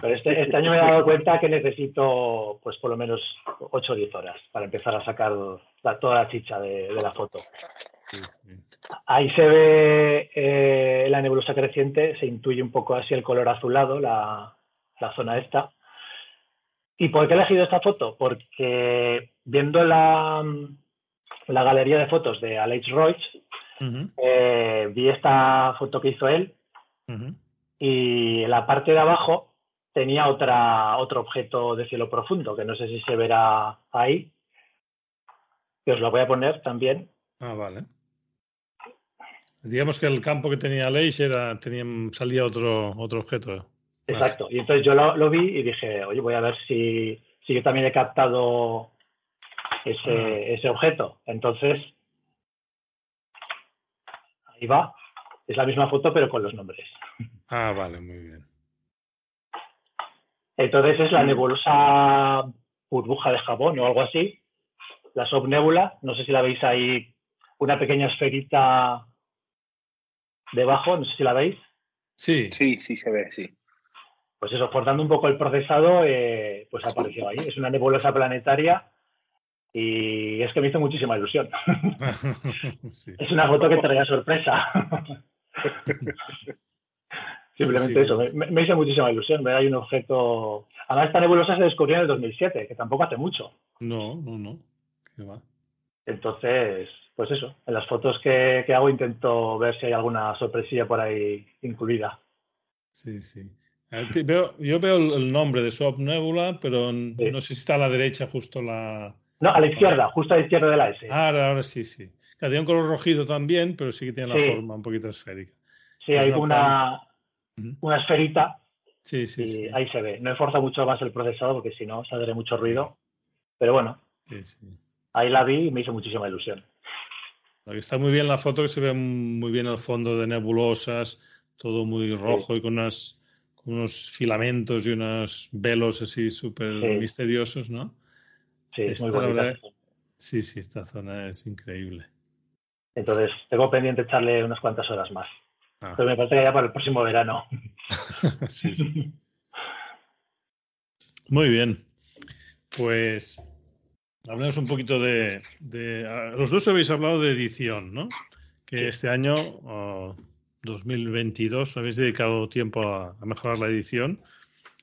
Pero este, este, año me he dado cuenta que necesito, pues, por lo menos 8 o 10 horas para empezar a sacar toda la chicha de, la foto. Ahí se ve eh, la nebulosa creciente, se intuye un poco así el color azulado, la, la zona esta. ¿Y por qué he elegido esta foto? Porque viendo la, la galería de fotos de Alex Royce, eh, vi esta foto que hizo él y en la parte de abajo tenía otra, otro objeto de cielo profundo, que no sé si se verá ahí, que os lo voy a poner también.
Ah, vale. Digamos que el campo que tenía Alex era, tenía, salía otro, otro objeto.
Exacto. Y entonces yo lo, vi y dije, oye, voy a ver si, si yo también he captado ese, ah. ese objeto. Entonces, ahí va. Es la misma foto, pero con los nombres.
Ah, vale, muy bien.
Entonces es la nebulosa burbuja de jabón o algo así. La subnébula, no sé si la veis ahí, una pequeña esferita debajo, no sé si la veis.
Sí, sí, sí se ve, sí
pues eso, cortando un poco el procesado, eh, pues apareció ahí. Es una nebulosa planetaria y es que me hizo muchísima ilusión. [LAUGHS] Es una foto que traía sorpresa. [LAUGHS] Simplemente eso, me, hizo muchísima ilusión ver ahí un objeto. Además, esta nebulosa se descubrió en el 2007, que tampoco hace mucho.
No, no, no. ¿Qué va?
Entonces, pues eso, en las fotos que, que hago intento ver si hay alguna sorpresilla por ahí incluida.
Sí, sí yo veo el nombre de Swap Nebula, pero no sé si está a la derecha justo la...
No, a la izquierda, justo a la izquierda de la S.
Ah, ahora, sí, sí. tiene un color rojizo también, pero sí que tiene la forma un poquito esférica.
Sí, hay una, una esferita
Sí, sí,
y ahí se ve. No esfuerza mucho más el procesador porque si no saldría mucho ruido. Pero bueno, ahí la vi y me hizo muchísima ilusión.
Está muy bien la foto, que se ve muy bien el fondo de nebulosas, todo muy rojo y con unas unos filamentos y unos velos así súper misteriosos, ¿no?
Sí, muy bonita.
Sí, sí, esta zona es increíble.
Entonces, tengo pendiente echarle unas cuantas horas más. Ah. Pero me parece que ya para el próximo verano. [LAUGHS]
sí, sí. Muy bien. Pues hablemos un poquito de, Los dos habéis hablado de edición, ¿no? Que este año oh, 2022 habéis dedicado tiempo a, mejorar la edición,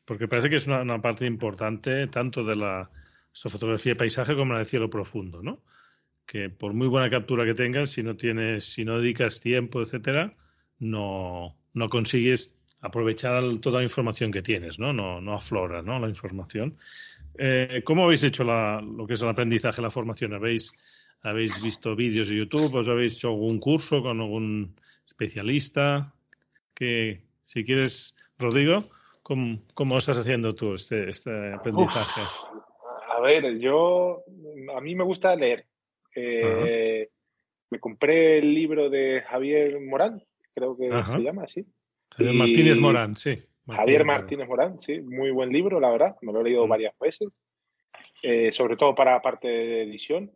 porque parece que es una, parte importante tanto de la fotografía de paisaje como la de cielo profundo, ¿no? Que por muy buena captura que tengas, si no tienes, si no dedicas tiempo, etcétera, no, no consigues aprovechar toda la información que tienes, ¿no? No, no aflora, ¿no? La información. Eh, ¿Cómo habéis hecho lo que es el aprendizaje, la formación? ¿Habéis habéis visto vídeos de YouTube, os habéis hecho algún curso con algún especialista. Que, si quieres, Rodrigo, ¿cómo, cómo estás haciendo tú este, este aprendizaje?
Ver, yo, a mí me gusta leer. Eh, me compré el libro de Javier Morán, creo que se llama así.
Javier Martínez Morán, sí.
Javier Martínez Morán, sí, muy buen libro, la verdad. Me lo he leído varias veces, eh, sobre todo para la parte de edición.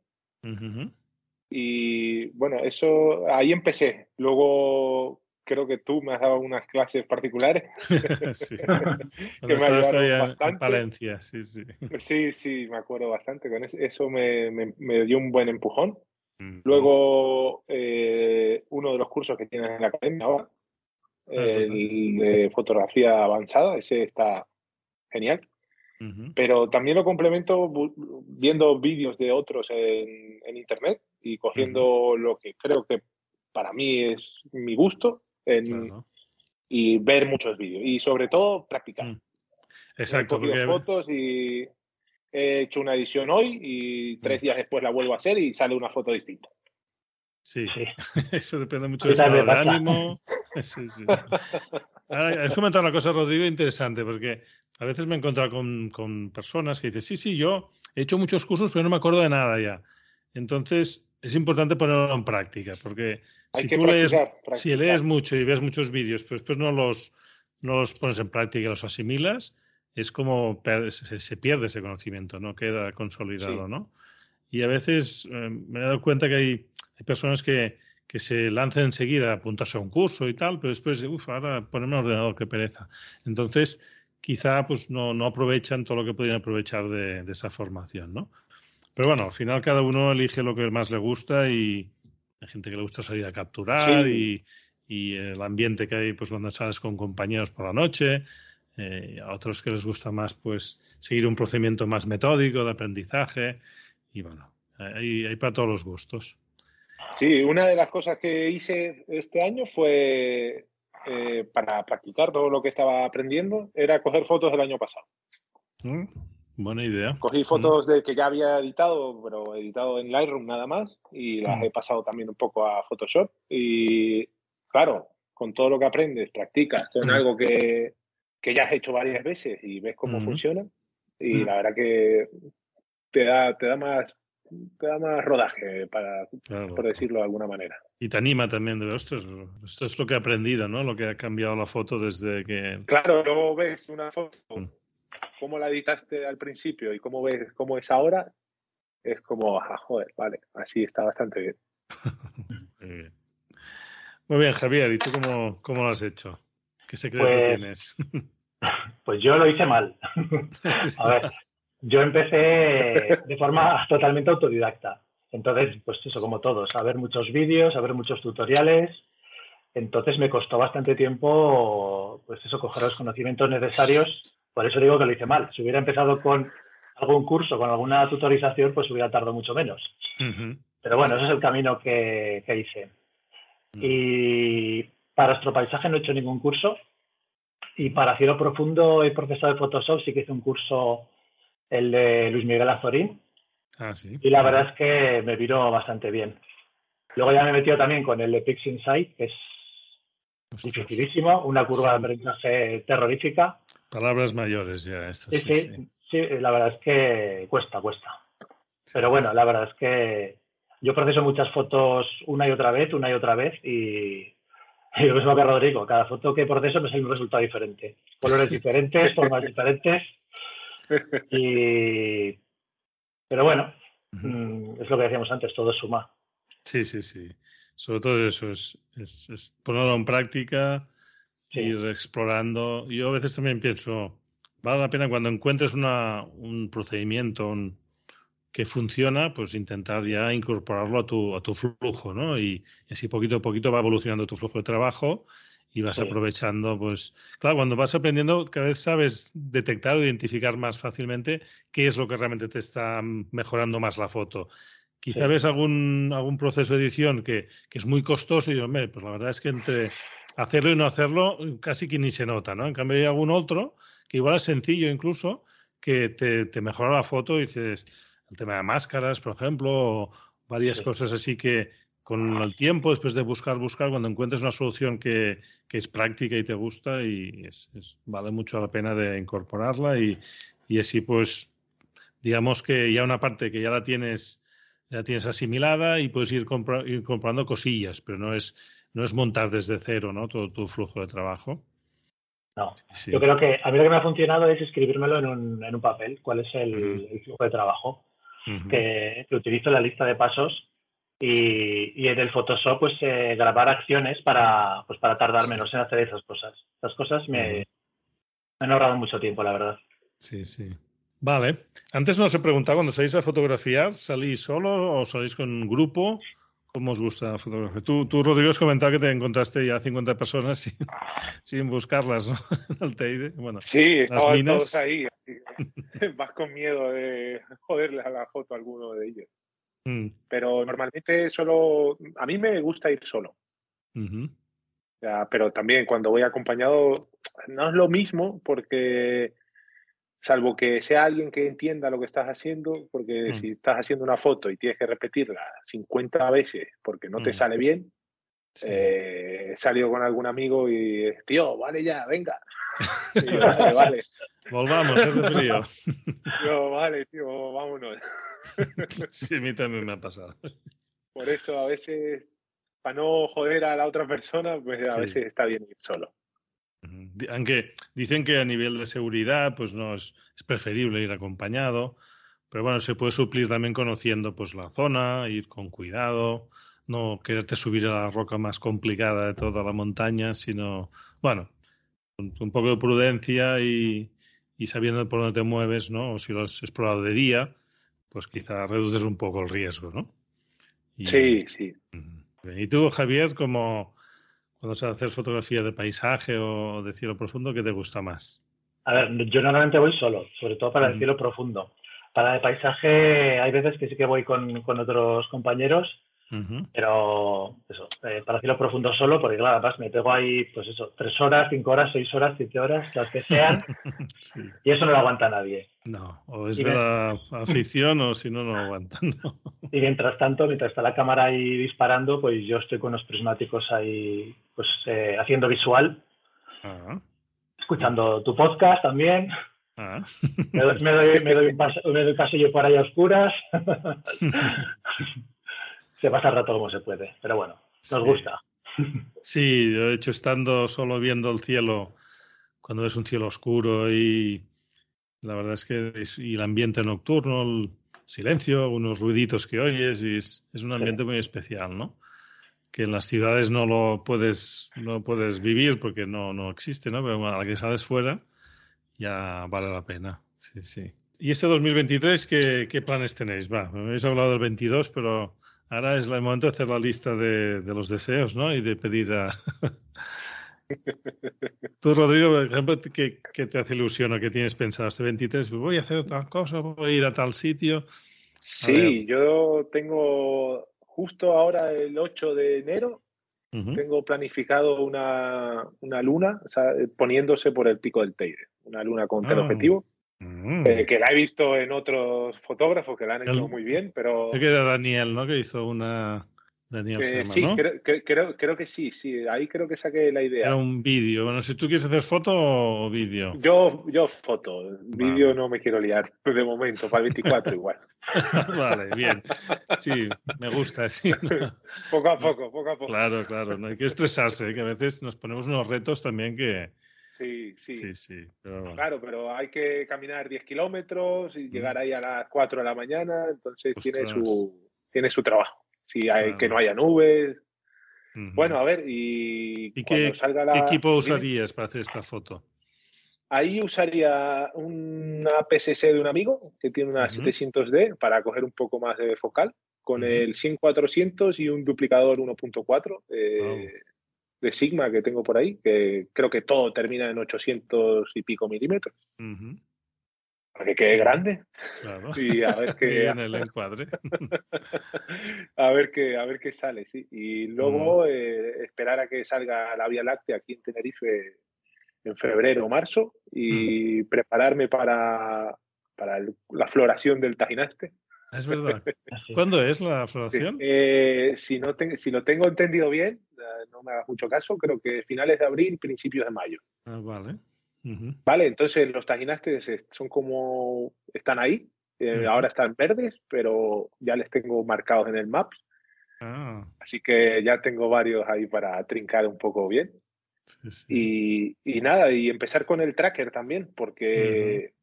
Y bueno, eso ahí empecé. Luego creo que tú me has dado unas clases particulares [LAUGHS]
sí. [LAUGHS] que me ayudaron bastante. Palencia, sí, sí.
Sí, sí, me acuerdo bastante. Con eso, eso me, me, dio un buen empujón. Luego, eh, uno de los cursos que tienes en la academia ahora, el de fotografía avanzada, ese está genial. Pero también lo complemento viendo vídeos de otros en, en internet y cogiendo lo que creo que para mí es mi gusto y ver muchos vídeos. Y sobre todo practicar. Mm.
Exacto.
He fotos y he hecho una edición hoy y tres mm. días después la vuelvo a hacer y sale una foto distinta.
Sí, [LAUGHS] eso depende mucho del estado de ánimo. Sí, sí. has comentado una cosa, Rodrigo, interesante, porque a veces me he encontrado con, con, personas que dicen, sí, sí, yo he hecho muchos cursos, pero no me acuerdo de nada ya. Entonces, es importante ponerlo en práctica, porque si tú lees, si lees mucho y ves muchos vídeos, pero después no los, no los pones en práctica y los asimilas, es como se, pierde ese conocimiento, no queda consolidado, ¿no? Y a veces eh, me he dado cuenta que hay, hay personas que, que se lanzan enseguida a apuntarse a un curso y tal, pero después, uff, ahora ponerme un ordenador, qué pereza. Entonces, quizá pues no, no aprovechan todo lo que podrían aprovechar de, de, esa formación, ¿no? Pero bueno, al final cada uno elige lo que más le gusta y hay gente que le gusta salir a capturar y, y, el ambiente que hay pues cuando sales con compañeros por la noche. Eh, a otros que les gusta más pues seguir un procedimiento más metódico de aprendizaje y bueno, hay, hay para todos los gustos.
Sí, una de las cosas que hice este año fue eh, para practicar todo lo que estaba aprendiendo, era coger fotos del año pasado.
Mm, buena idea.
Cogí fotos de que ya había editado, pero editado en Lightroom nada más, y las he pasado también un poco a Photoshop. Y claro, con todo lo que aprendes, practicas con algo que, que ya has hecho varias veces y ves cómo funciona. Y la verdad que te da, te da más te da más rodaje, para, por decirlo de alguna manera.
Y te anima también de, esto es lo que he aprendido, ¿no? Lo que ha cambiado la foto desde que...
Claro, luego ves una foto, mm. Cómo la editaste al principio y cómo ves cómo es ahora, es como, ah, joder, vale, así está bastante bien. [LAUGHS]
Muy bien. Muy bien, Javier, ¿y tú cómo, cómo lo has hecho? ¿Qué secreto pues tienes? [LAUGHS]
Pues yo lo hice mal. [LAUGHS] A ver, yo empecé de forma totalmente autodidacta. Entonces, pues eso, como todos, a ver muchos vídeos, a ver muchos tutoriales. Entonces me costó bastante tiempo, pues eso, coger los conocimientos necesarios. Por eso digo que lo hice mal. Si hubiera empezado con algún curso, con alguna tutorización, pues hubiera tardado mucho menos. Pero bueno, ese es el camino que, hice. Mm. Y para astropaisaje no he hecho ningún curso. Y para cielo profundo y profesor de Photoshop sí que hice un curso el de Luis Miguel Azorín.
Ah, sí.
Y la verdad es que me vino bastante bien. Luego ya me he metido también con el de Pix Insight, que es dificilísimo, una curva de aprendizaje terrorífica.
Palabras mayores ya, esto.
Sí sí, sí, la verdad es que cuesta, cuesta. Pero bueno, la verdad es que yo proceso muchas fotos una y otra vez, una y otra vez, y, y lo mismo que Rodrigo, cada foto que proceso me sale un resultado diferente. Colores [LAUGHS] diferentes, formas diferentes. Y, pero bueno, mm, es lo que decíamos antes, todo suma.
Sí, sí, sí. Sobre todo eso, es, es, ponerlo en práctica, ir explorando. Yo a veces también pienso, vale la pena cuando encuentres una, un procedimiento que funciona, pues intentar ya incorporarlo a tu, a tu flujo, ¿no? Y, y así poquito a poquito va evolucionando tu flujo de trabajo y vas aprovechando, pues, claro, cuando vas aprendiendo, cada vez sabes detectar o identificar más fácilmente qué es lo que realmente te está mejorando más la foto. Quizá ves algún, algún proceso de edición que, que es muy costoso y hombre, pues la verdad es que entre hacerlo y no hacerlo casi que ni se nota, ¿no? En cambio hay algún otro que igual es sencillo incluso, que te, te mejora la foto y dices, el tema de máscaras, por ejemplo, o, varias cosas así que con el tiempo, después de buscar, buscar, cuando encuentres una solución que, que es práctica y te gusta y es, vale mucho la pena de incorporarla y, y así pues digamos que ya una parte que ya la tienes ya tienes asimilada y puedes ir, ir comprando cosillas, pero no es no es montar desde cero, ¿no? Todo tu flujo de trabajo.
No, yo creo que a mí lo que me ha funcionado es escribírmelo en un, en un papel, cuál es el, flujo de trabajo, que, que, utilizo la lista de pasos y, y en el Photoshop pues eh, grabar acciones para, pues, para tardar menos en hacer esas cosas. Esas cosas me, han ahorrado mucho tiempo, la verdad.
Sí, sí. Vale. Antes nos he preguntado, cuando salís a fotografiar, ¿salís solo o salís con un grupo? ¿Cómo os gusta la fotografía? Tú, tú Rodrigo, has comentado que te encontraste ya 50 personas [LAUGHS] sin, sin buscarlas, ¿no? Bueno,
sí, estaban todos ahí. Así, [LAUGHS] vas con miedo de [LAUGHS] joderle a la foto a alguno de ellos. Mm. Pero normalmente solo, a mí me gusta ir solo. pero también cuando voy acompañado no es lo mismo porque salvo que sea alguien que entienda lo que estás haciendo, porque mm. si estás haciendo una foto y tienes que repetirla 50 veces porque no te mm. sale bien, eh, he salido con algún amigo y, tío, vale ya, venga. [LAUGHS]
vale, vale. Volvamos, es frío. [LAUGHS]
Yo, vale, tío, vámonos. [LAUGHS]
sí, a mí también me ha pasado.
Por eso a veces, para no joder a la otra persona, pues a veces está bien ir solo.
Aunque dicen que a nivel de seguridad, pues no es, es, preferible ir acompañado, pero bueno, se puede suplir también conociendo pues la zona, ir con cuidado, no quererte subir a la roca más complicada de toda la montaña, sino, bueno, un, poco de prudencia y, y, sabiendo por dónde te mueves, ¿no? O si lo has explorado de día, pues quizá reduces un poco el riesgo, ¿no?
sí, sí.
¿Y tú, Javier, como cuando se hacer fotografía de paisaje o de cielo profundo, qué te gusta más?
A ver, yo normalmente voy solo, sobre todo para el cielo profundo. Para el paisaje hay veces que sí que voy con, con otros compañeros pero eso, eh, para decirlo profundo solo, porque claro, además me pego ahí, pues eso, tres horas, cinco horas, seis horas, siete horas, las que sean, [LAUGHS] y eso no lo aguanta nadie.
No, o es de la afición o si no, no lo aguantan. [LAUGHS]
Y mientras tanto, mientras está la cámara ahí disparando, pues yo estoy con los prismáticos ahí, pues eh, haciendo visual, ah. escuchando tu podcast también. Ah. Me, doy, me, doy, me, doy un me doy pasillo por ahí a oscuras. [LAUGHS] se pasa el rato como se puede, pero bueno, nos gusta. [LAUGHS]
Sí, de hecho, estando solo viendo el cielo, cuando es un cielo oscuro y la verdad es que y el ambiente nocturno, el silencio, unos ruiditos que oyes, y es, un ambiente muy especial, ¿no? Que en las ciudades no lo puedes, no puedes vivir porque no, no existe, ¿no? Pero a la que sales fuera ya vale la pena. Sí, sí. ¿Y este 2023 qué, qué planes tenéis? Va, me habéis hablado del 22, pero Ahora es el momento de hacer la lista de, los deseos, ¿no? Y de pedir a... [LAUGHS] Tú, Rodrigo, por ejemplo, ¿qué, te hace ilusión o qué tienes pensado? Este 23, voy a hacer tal cosa, voy a ir a tal sitio.
sí, yo tengo justo ahora el 8 de enero, tengo planificado una, una luna poniéndose por el pico del Teide, una luna con teleobjetivo. Mm. Eh, que la he visto en otros fotógrafos que la han hecho muy bien, pero...
Creo que era Daniel, ¿no? Que hizo una... Daniel
eh, sí, creo, creo, que sí, sí, ahí creo que saqué la idea.
Era un vídeo. Bueno, si tú quieres hacer foto o vídeo.
Yo, yo foto. Vídeo no me quiero liar de momento, para el 24 [LAUGHS] igual.
vale, bien. Sí, me gusta, sí.
poco a poco, poco a poco.
Claro, claro, no hay que estresarse, que a veces nos ponemos unos retos también que,
Sí, sí. Claro, pero hay que caminar 10 kilómetros y llegar ahí a las 4 de la mañana, entonces tiene su, tiene su trabajo. Si hay que no haya nubes. Bueno, a ver, y,
qué, equipo usarías para hacer esta foto?
Ahí usaría una PSS de un amigo que tiene una 700D para coger un poco más de focal, con el 100-400 y un duplicador 1.4 de Sigma que tengo por ahí, que creo que todo termina en 800 y pico milímetros. Para que quede grande.
Claro. Y a ver [LAUGHS] qué. en el encuadre. [LAUGHS]
a, ver qué, a ver qué sale, sí. Y luego eh, esperar a que salga la Vía Láctea aquí en Tenerife en febrero o marzo y prepararme para, para la floración del Tajinaste.
Es verdad. [LAUGHS] ¿Cuándo es la floración?
Eh, si, no si lo tengo entendido bien, no me hagas mucho caso, creo que finales de abril, principios de mayo.
Ah, vale.
Vale, entonces los taginastes son como, están ahí, eh, ahora están verdes, pero ya les tengo marcados en el Maps. Ah. Así que ya tengo varios ahí para trincar un poco bien. Y, nada, y empezar con el tracker también, porque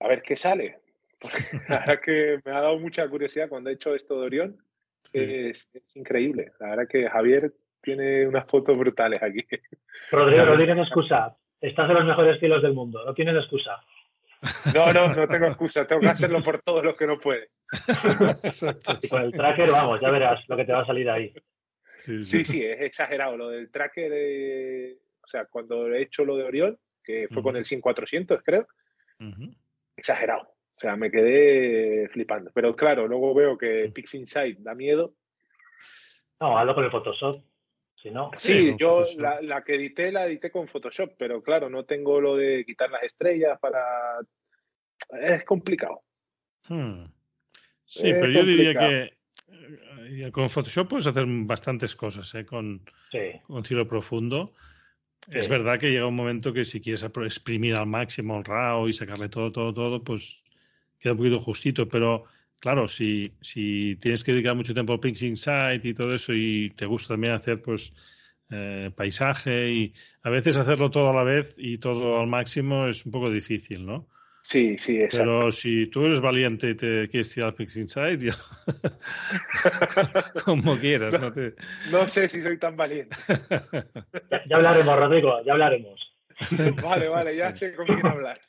a ver qué sale. [LAUGHS] la verdad que me ha dado mucha curiosidad cuando he hecho esto de Orión. Es, increíble. La verdad que Javier tiene unas fotos brutales aquí. [LAUGHS]
Rodrigo, no tienes excusa. Estás en los mejores estilos del mundo. No tienes excusa.
No, no, no tengo excusa. Tengo que hacerlo por todos los que no pueden. [LAUGHS]
Y con el tracker, vamos, ya verás lo que te va a salir ahí.
Sí, sí, es exagerado. Lo del tracker, o sea, cuando he hecho lo de Orión, que fue con el 5400, creo, exagerado. O sea, me quedé flipando. Pero claro, luego veo que PixInsight da miedo.
No, hazlo con el Photoshop. Si no,
sí, yo la, que edité la edité con Photoshop, pero claro, no tengo lo de quitar las estrellas para. Es complicado.
Hmm. Sí, pero yo diría que eh, con Photoshop puedes hacer bastantes cosas, ¿eh? Con, con cielo profundo. Es verdad que llega un momento que si quieres exprimir al máximo el RAW y sacarle todo, todo, todo, pues queda un poquito justito, pero claro, si, si tienes que dedicar mucho tiempo al Pixing Site y todo eso y te gusta también hacer pues eh, paisaje y a veces hacerlo todo a la vez y todo al máximo es un poco difícil, ¿no?
Sí, sí, exacto.
Pero si tú eres valiente y te quieres tirar al Pixing Site, como quieras. No, te...
no sé si soy tan valiente.
ya, hablaremos, Rodrigo, ya hablaremos. [LAUGHS]
vale, vale, ya sé con quién hablar.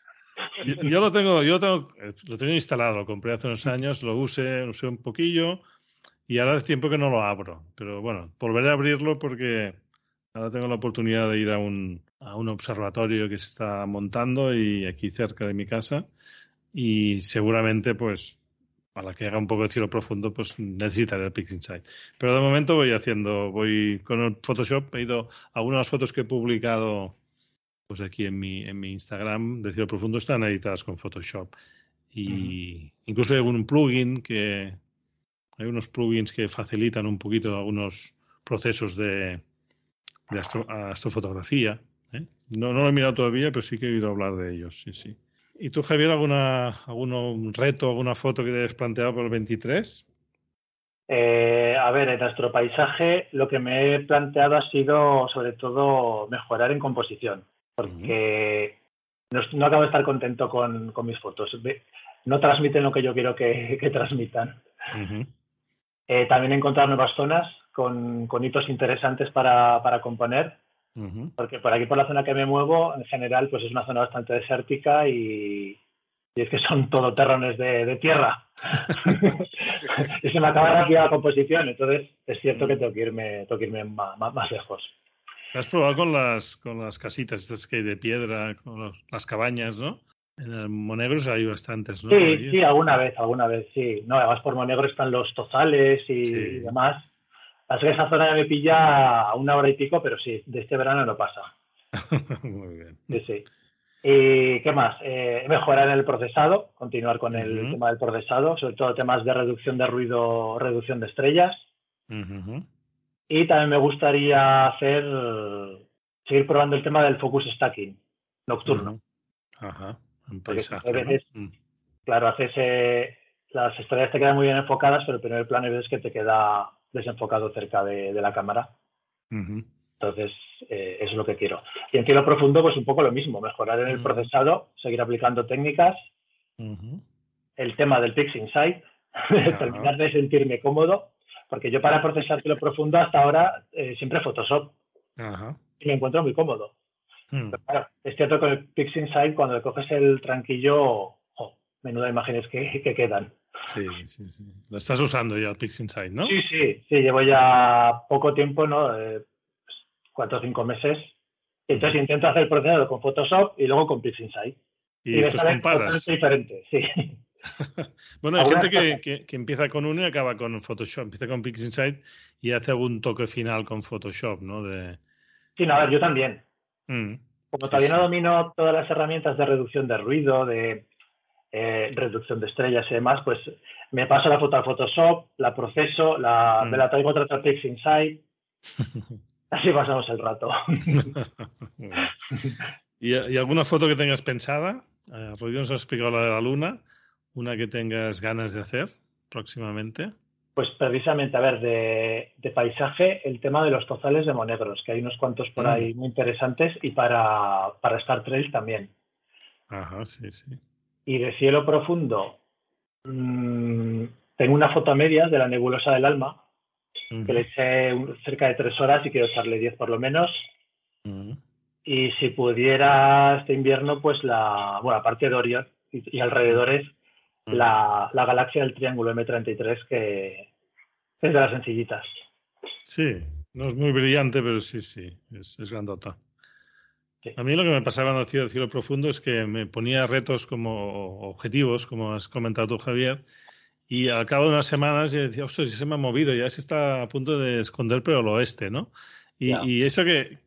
Yo, lo tengo, yo tengo, lo tengo instalado, lo compré hace unos años, lo usé, usé un poquillo y ahora hace tiempo que no lo abro. Pero bueno, volveré a abrirlo porque ahora tengo la oportunidad de ir a un, a un observatorio que se está montando y aquí cerca de mi casa y seguramente pues a la que haga un poco de cielo profundo pues necesitaré el PixInsight. Pero de momento voy haciendo, voy con el Photoshop, he ido a algunas fotos que he publicado pues aquí en mi, en mi Instagram de Cielo Profundo están editadas con Photoshop. Y incluso hay algún plugin que hay unos plugins que facilitan un poquito algunos procesos de, de astrofotografía. ¿eh? No, no lo he mirado todavía, pero sí que he oído hablar de ellos. Sí, sí. ¿Y tú, Javier, alguna, algún reto, alguna foto que te hayas planteado por el 23?
Eh, a ver, en nuestro paisaje lo que me he planteado ha sido sobre todo mejorar en composición porque no, acabo de estar contento con, mis fotos. No transmiten lo que yo quiero que, transmitan. Eh, también he encontrado nuevas zonas con, hitos interesantes para, componer, porque por aquí, por la zona que me muevo, en general, pues es una zona bastante desértica y, es que son todo terrones de, tierra. [LAUGHS] [LAUGHS] y se me acaba rápido la composición, entonces es cierto que tengo que irme, tengo que irme más lejos.
Has probado con las, con las casitas estas que hay de piedra, con las cabañas, ¿no? En el Monegros hay bastantes, ¿no?
Sí, sí, alguna vez, alguna vez, sí. No, además por Monegro están los tozales y, demás. Así que esa zona me pilla a una hora y pico, pero sí, de este verano no pasa. [LAUGHS]
Muy bien.
Sí, sí. ¿Y qué más? Eh, mejorar en el procesado, continuar con el tema del procesado, sobre todo temas de reducción de ruido, reducción de estrellas. Y también me gustaría hacer, seguir probando el tema del focus stacking nocturno.
Ajá, un
paisaje. Mm. Claro, haces, eh, las estrellas te quedan muy bien enfocadas, pero el primer plano es que te queda desenfocado cerca de, la cámara. Entonces, eh, eso es lo que quiero. Y en cielo profundo, pues un poco lo mismo, mejorar en el mm. procesado, seguir aplicando técnicas. El tema del Pix Insight, [LAUGHS] terminar de sentirme cómodo porque yo para procesar lo profundo hasta ahora eh, siempre Photoshop. Y me encuentro muy cómodo. Hmm. claro, es cierto que con el PixInsight, cuando le coges el tranquillo, menuda imágenes que, quedan.
Sí, sí, sí. Lo estás usando ya el PixInsight, ¿no?
Sí, sí, sí. Llevo ya poco tiempo, ¿no? Eh, cuatro o cinco meses. Entonces intento hacer el proceso con Photoshop y luego con PixInsight.
Y, y después comparas.
diferente, sí. [LAUGHS]
bueno, hay gente que, que, empieza con uno y acaba con Photoshop, empieza con PixInsight y hace algún toque final con Photoshop, ¿no? De...
Sí, no, a ver, yo también. Mm. Como todavía no domino todas las herramientas de reducción de ruido, de eh, reducción de estrellas y demás, pues me paso la foto a Photoshop, la proceso, la, me la mm. traigo otra Trapix Inside. [LAUGHS] Así pasamos el rato. [LAUGHS]
¿Y, alguna foto que tengas pensada? Eh, nos ha explicado la de la luna. ¿Una que tengas ganas de hacer próximamente?
Pues precisamente, a ver, de, paisaje, el tema de los tozales de monegros, que hay unos cuantos por mm. ahí muy interesantes y para, para Star Trail también.
Ajá, sí, sí.
Y de cielo profundo, mmm, tengo una foto a medias de la nebulosa del alma, que le eché cerca de tres horas y quiero echarle diez por lo menos. Y si pudiera este invierno, pues la, bueno, aparte de Orion y, alrededores, la, la, galaxia del triángulo M33, que es de las sencillitas.
Sí, no es muy brillante, pero sí, sí, es, es grandota. A mí lo que me pasaba en el cielo, cielo profundo es que me ponía retos como objetivos, como has comentado tú, Javier, y al cabo de unas semanas yo decía, ostras, se me ha movido, ya se está a punto de esconder pero el oeste, ¿no? Y, eso que,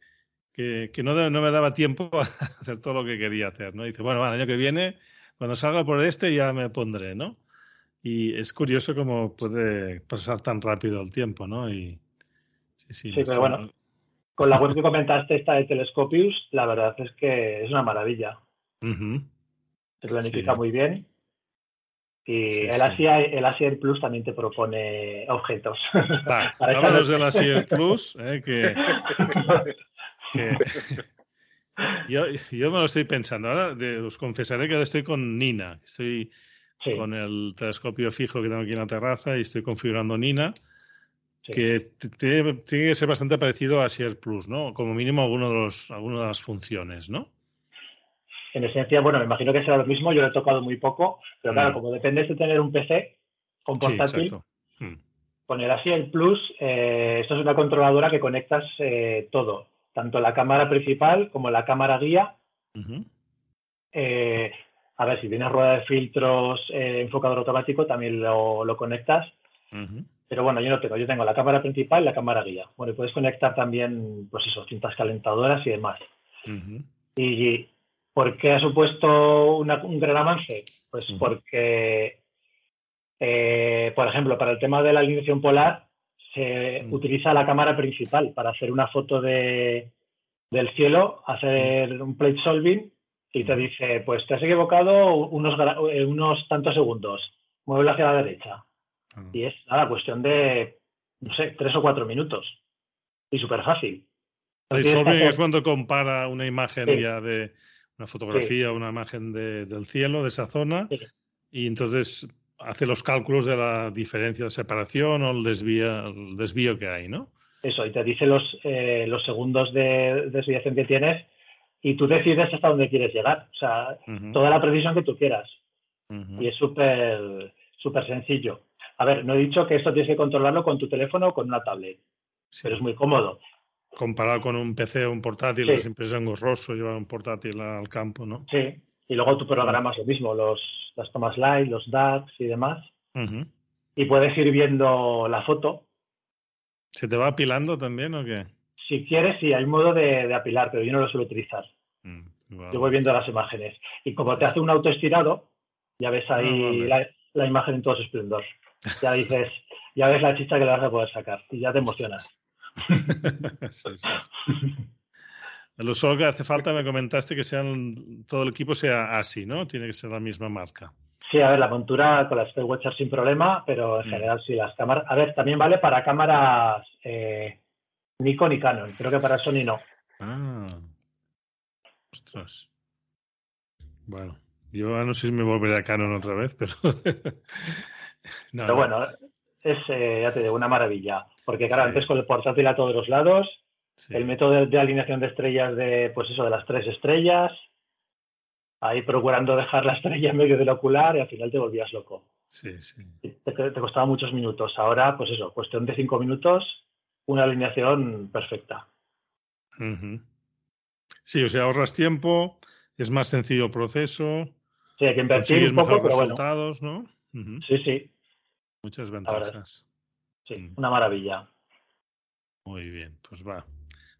que, no, no, me daba tiempo [LAUGHS] a hacer todo lo que quería hacer, ¿no? Y dice, bueno, bueno, el año que viene, cuando salga por el este ya me pondré, ¿no? Y es curioso cómo puede pasar tan rápido el tiempo, ¿no? Y,
sí, sí, sí pero bueno, con la web que comentaste, esta de Telescopius, la verdad es que es una maravilla. Se planifica muy bien. Y el, Asia, el Asia Plus también te propone objetos.
háblanos [LAUGHS] del Asia Plus, eh, que, [LAUGHS] yo, yo, me lo estoy pensando. Ahora os confesaré que ahora estoy con Nina. Estoy con el telescopio fijo que tengo aquí en la terraza y estoy configurando Nina que tiene, que ser bastante parecido a Share Plus, ¿no? Como mínimo alguno de los, algunas de las funciones, ¿no?
En esencia, bueno, me imagino que será lo mismo, yo lo he tocado muy poco, pero claro, mm. como depende de tener un PC con portátil, mm. con el Asier Plus, eh, esto es una controladora que conectas eh, todo, tanto la cámara principal como la cámara guía. Eh, a ver, si tienes rueda de filtros, enfocador automático, también lo, lo conectas. Pero bueno, yo no tengo, yo tengo la cámara principal y la cámara guía. Bueno, y puedes conectar también, pues eso, cintas calentadoras y demás. ¿Y por qué ha supuesto un gran avance? Pues porque, eh, por ejemplo, para el tema de la alineación polar, se utiliza la cámara principal para hacer una foto de, del cielo, hacer un plate solving y te dice, pues te has equivocado unos, eh, unos tantos segundos, muévelo hacia la derecha. Ah. Y es nada, cuestión de, no sé, tres o cuatro minutos. Y súper fácil.
es cuando compara una imagen ya de una fotografía, una imagen de, del cielo, de esa zona, y entonces hace los cálculos de la diferencia de separación o el desvío, el desvío que hay, ¿no?
Eso, y te dice los, eh, los segundos de desviación que tienes y tú decides hasta dónde quieres llegar. O sea, toda la precisión que tú quieras. Y es súper súper sencillo. A ver, no he dicho que esto tienes que controlarlo con tu teléfono o con una tablet, pero es muy cómodo.
Comparado con un PC o un portátil, siempre es engorroso llevar un portátil al campo, ¿no?
Sí, y luego tu programa es lo mismo, los, las tomas light, los DAX y demás. Y puedes ir viendo la foto.
¿Se te va apilando también o qué?
Si quieres, sí, hay modo de, apilar, pero yo no lo suelo utilizar. Mm, yo voy viendo las imágenes. Y como te hace un auto estirado, ya ves ahí ah, la, imagen en todo su esplendor ya dices, ya ves la chicha que le vas a poder sacar y ya te [LAUGHS] emocionas. [LAUGHS]
solo que hace falta, me comentaste que sean, todo el equipo sea así, ¿no? Tiene que ser la misma marca.
Sí, a ver, la montura con las Watcher sin problema, pero en mm. general sí, las cámaras. A ver, también vale para cámaras eh, Nikon y Canon. Creo que para Sony no.
Ah. Ostras. Bueno, yo no sé si me volveré a Canon otra vez, pero [LAUGHS]
Pero bueno, es, eh, ya te digo, una maravilla. Porque claro, antes con el portátil a todos los lados, el método de, alineación de estrellas de, pues eso, de las tres estrellas, ahí procurando dejar la estrella en medio del ocular y al final te volvías loco.
Sí, sí.
Te, costaba muchos minutos. Ahora, pues eso, cuestión de cinco minutos, una alineación perfecta.
Sí, o sea, ahorras tiempo, es más sencillo el proceso.
Sí, hay que invertir un poco, pero
resultados, ¿no?
Sí, sí.
Muchas ventajas.
Sí, mm. una maravilla.
Muy bien, pues va.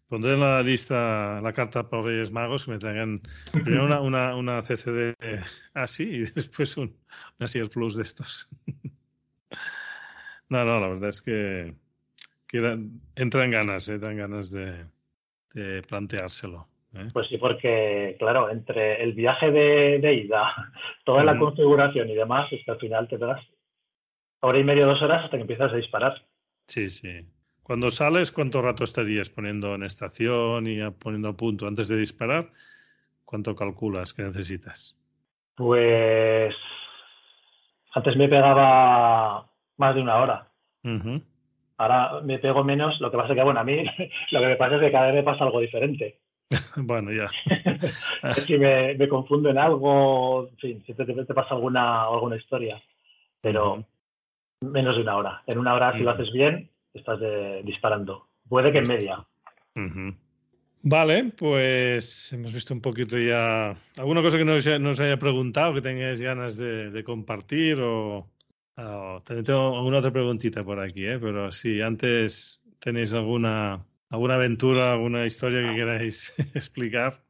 Pondré en la lista la carta para Reyes Magos que me traigan primero una, una, una CCD así y [LAUGHS] después un, así Plus de estos. no, no, la verdad es que, que entran ganas, eh, dan ganas de, de planteárselo. ¿eh?
Pues sí, porque, claro, entre el viaje de, ida, toda la configuración y demás, es que al final te das hora y media, dos horas hasta que empiezas a disparar.
Sí, sí. Cuando sales, ¿cuánto rato estarías poniendo en estación y poniendo a punto antes de disparar? ¿Cuánto calculas que necesitas?
Pues antes me pegaba más de una hora. Ahora me pego menos, lo que pasa es que, bueno, a mí [LAUGHS] lo que me pasa es que cada vez me pasa algo diferente. [LAUGHS]
bueno, ya. [LAUGHS]
es que me, confundo en algo, en fin, siempre te, pasa alguna, alguna historia, pero menos de una hora. En una hora, si lo haces bien, estás disparando. Puede que en media.
Vale, pues hemos visto un poquito ya. ¿Alguna cosa que nos, nos haya preguntado que tengáis ganas de, compartir? O, tengo alguna otra preguntita por aquí, ¿eh? pero si antes tenéis alguna, alguna aventura, alguna historia que queráis [LAUGHS] explicar.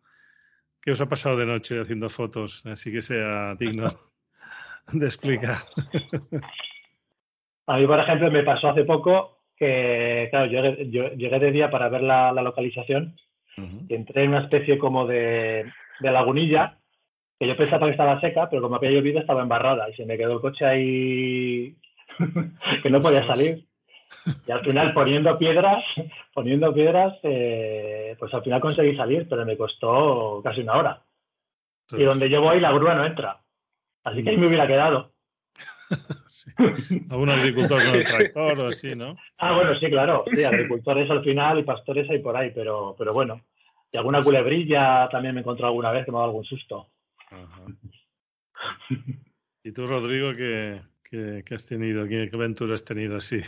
¿Qué os ha pasado de noche haciendo fotos? Así que sea digno de explicar.
A mí, por ejemplo, me pasó hace poco que, claro, yo, llegué de día para ver la, localización y entré en una especie como de, lagunilla que yo pensaba que estaba seca, pero como había llovido estaba embarrada y se me quedó el coche ahí [LAUGHS] que no podía salir. Y al final poniendo piedras, [LAUGHS] poniendo piedras, eh, pues al final conseguí salir, pero me costó casi una hora. Y donde yo voy la grúa no entra. Así que ahí me hubiera quedado. [LAUGHS]
sí. Algún agricultor con el tractor o así, ¿no?
Ah, bueno, sí, claro. Sí, agricultores al final y pastores hay por ahí, pero, pero bueno. Y alguna culebrilla también me he encontrado alguna vez que me ha dado algún susto.
¿Y tú, Rodrigo, qué, qué, has tenido? ¿Qué, aventuras has tenido así?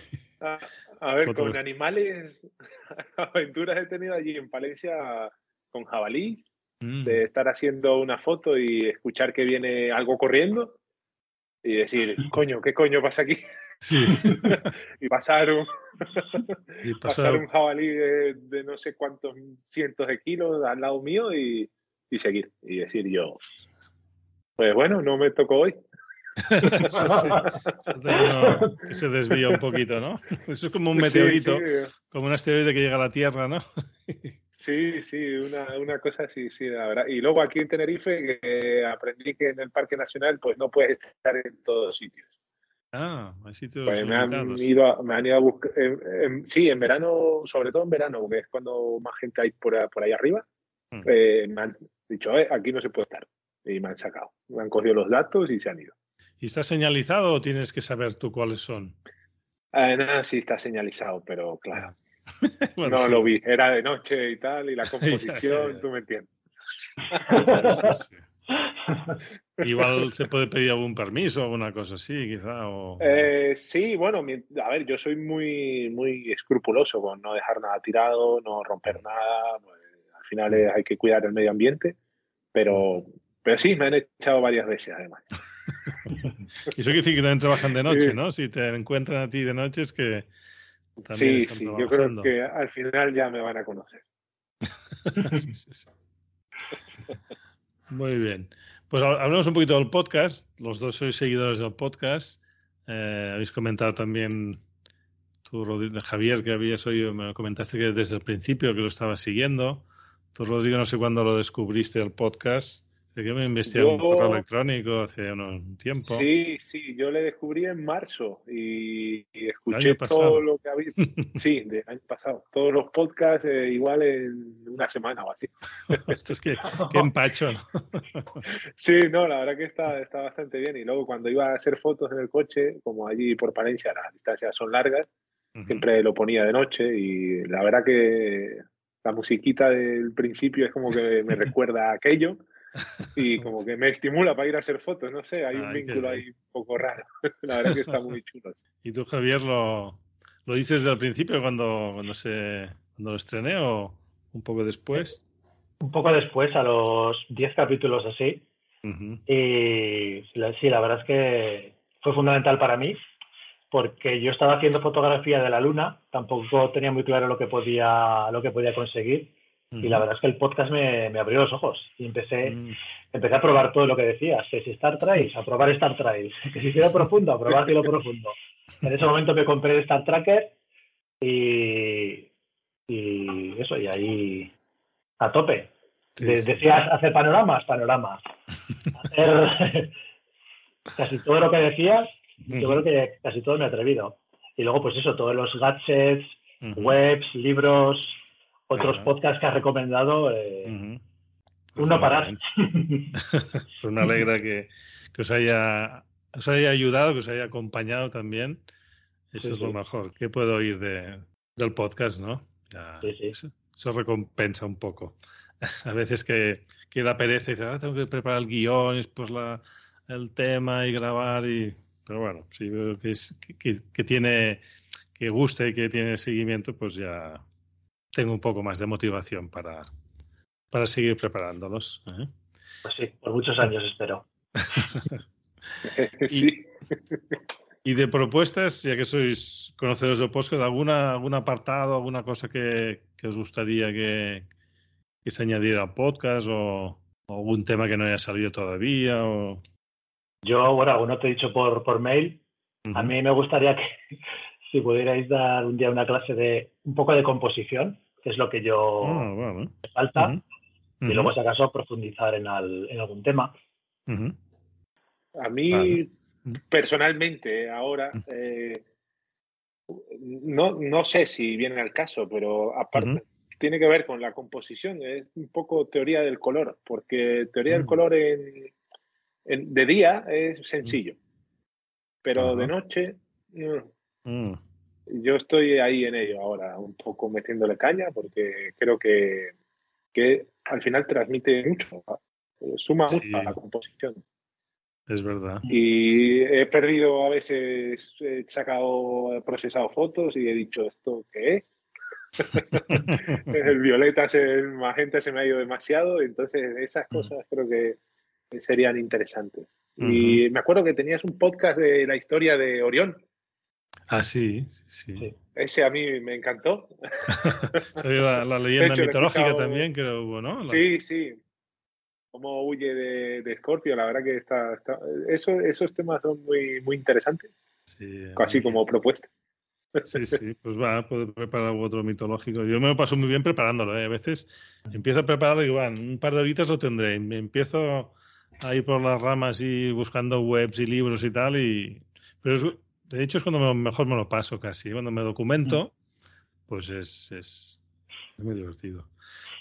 A, ver, con animales, [LAUGHS] aventuras he tenido allí en Palencia con jabalí, mm. de estar haciendo una foto y escuchar que viene algo corriendo y decir, [LAUGHS] coño, ¿qué coño pasa aquí?
Sí. [LAUGHS]
y pasar un, [LAUGHS] pasar... un jabalí de, no sé cuántos cientos de kilos al lado mío y, y seguir. Y decir yo, pues bueno, no me tocó hoy.
se desvía un poquito, ¿no? Eso es como un meteorito, como un asteroide que llega a la Tierra, ¿no?
Sí, sí, una, una cosa así, sí, la verdad. Y luego aquí en Tenerife que aprendí que en el Parque Nacional pues no puedes estar en todos sitios.
Ah, hay sitios
pues me han, ido a, me han ido a buscar, sí, en verano, sobre todo en verano, porque es cuando más gente hay por, por ahí arriba, hmm. eh, me han dicho, eh, aquí no se puede estar. Y me han sacado, me han cogido los datos y se han ido.
¿Y está señalizado o tienes que saber tú cuáles son?
Eh, nada, sí está señalizado, pero claro. [LAUGHS] no lo vi, era de noche y tal, y la [LAUGHS] composición, tú me entiendes.
Igual se puede pedir algún permiso, alguna cosa así, quizá. O...
Eh, sí, bueno, a ver, yo soy muy, muy escrupuloso con no dejar nada tirado, no romper nada. Pues, al final hay que cuidar el medio ambiente, pero, pero sí, me han echado varias veces además. [LAUGHS]
y eso quiere decir que también trabajan de noche, ¿no? Si te encuentran a ti de noche es que
sí, sí, yo creo que al final ya me van a conocer. [LAUGHS]
Muy bien. Pues hablemos un poquito del podcast. Los dos sois seguidores del podcast. Eh, habéis comentado también, tú, Javier, que habías oído, me comentaste que desde el principio que lo estabas siguiendo. Tú, Rodrigo, no sé cuándo lo descubriste el podcast. Sé que me investigué un correo electrónico hace un tiempo.
Sí, sí, yo le descubrí en marzo y, escuché todo lo que había. [LAUGHS] Sí, de año pasado. Todos los podcasts eh, igual en una semana o así. [LAUGHS]
Esto es que qué empacho. [LAUGHS]
sí, no, la verdad que está, está bastante bien. Y luego cuando iba a hacer fotos en el coche, como allí por Palencia las distancias son largas, siempre lo ponía de noche y la verdad que la musiquita del principio es como que me recuerda a aquello [LAUGHS] y como que me estimula para ir a hacer fotos, no sé, hay un vínculo ahí un poco raro. [LAUGHS] La verdad que está muy chulo. [LAUGHS]
¿Y tú, Javier, lo, lo dices desde el principio cuando, cuando, se, cuando lo estrené o un poco después?
Un poco después, a los 10 capítulos así. Y sí, la verdad es que fue fundamental para mí porque yo estaba haciendo fotografía de la luna, tampoco tenía muy claro lo que podía, lo que podía conseguir. Y la verdad es que el podcast me, abrió los ojos y empecé, mm. empecé a probar todo lo que decías, que si Star Trails, a probar Star Trails, [LAUGHS] que si cielo profundo, a probar cielo profundo. En ese momento me compré Star Tracker y, y eso, y ahí a tope. Decías hacer panoramas, panoramas. Hacer [LAUGHS] casi todo lo que decías, yo creo que casi todo me he atrevido. Y luego, pues eso, todos los gadgets, webs, libros, otros podcasts que has recomendado. Eh, uno para [LAUGHS]
pues me alegra que, os, haya, os haya ayudado, que os haya acompañado también. Eso es lo mejor. ¿Qué puedo oír de, del podcast, no? eso, recompensa un poco. [LAUGHS] A veces que, que da pereza y dices, ah, tengo que preparar el guion, pues la, el tema y grabar y pero bueno, si veo que, es, que, tiene, que guste y que tiene seguimiento, pues ya tengo un poco más de motivación para, para seguir preparándolos. ¿eh?
Pues sí, por muchos años espero. [LAUGHS]
sí. Y, de propuestas, ya que sois conocedores de podcast, ¿alguna, ¿algún apartado, alguna cosa que, os gustaría que, se añadiera al podcast o, o, algún tema que no haya salido todavía? O...
Yo, bueno, uno te he dicho por, por mail. A mí me gustaría que [LAUGHS] si pudierais dar un día una clase de un poco de composición, que es lo que yo ah, me falta, y luego si acaso profundizar en, en algún tema.
A mí, personalmente, ahora, eh, no, no sé si viene al caso, pero aparte, tiene que ver con la composición, es un poco teoría del color, porque teoría del mm. color en, de día es sencillo, pero de noche mm. Yo estoy ahí en ello ahora, un poco metiéndole caña porque creo que, que al final transmite mucho, eh, suma mucho a la composición.
Es verdad.
Y he perdido a veces, he sacado, he procesado fotos y he dicho, ¿esto qué es? [LAUGHS] el violeta, el magenta se me ha ido demasiado, entonces esas mm. cosas creo que serían interesantes. Y me acuerdo que tenías un podcast de la historia de Orión.
Ah, sí, sí,
Ese a mí me encantó. [LAUGHS]
la, leyenda mitológica también que hubo, ¿no?
Sí, sí. Cómo huye de, de Scorpio, la verdad que está, eso, esos temas son muy, muy interesantes. Sí, Así como propuesta.
Sí, sí, pues va, a poder preparar otro mitológico. Yo me lo paso muy bien preparándolo. ¿eh? A veces empiezo a prepararlo y van, un par de horitas lo tendré. Me empiezo ahí por las ramas y buscando webs y libros y tal. Y, pero de hecho es cuando mejor me lo paso casi. Cuando me documento, pues es, es, muy divertido.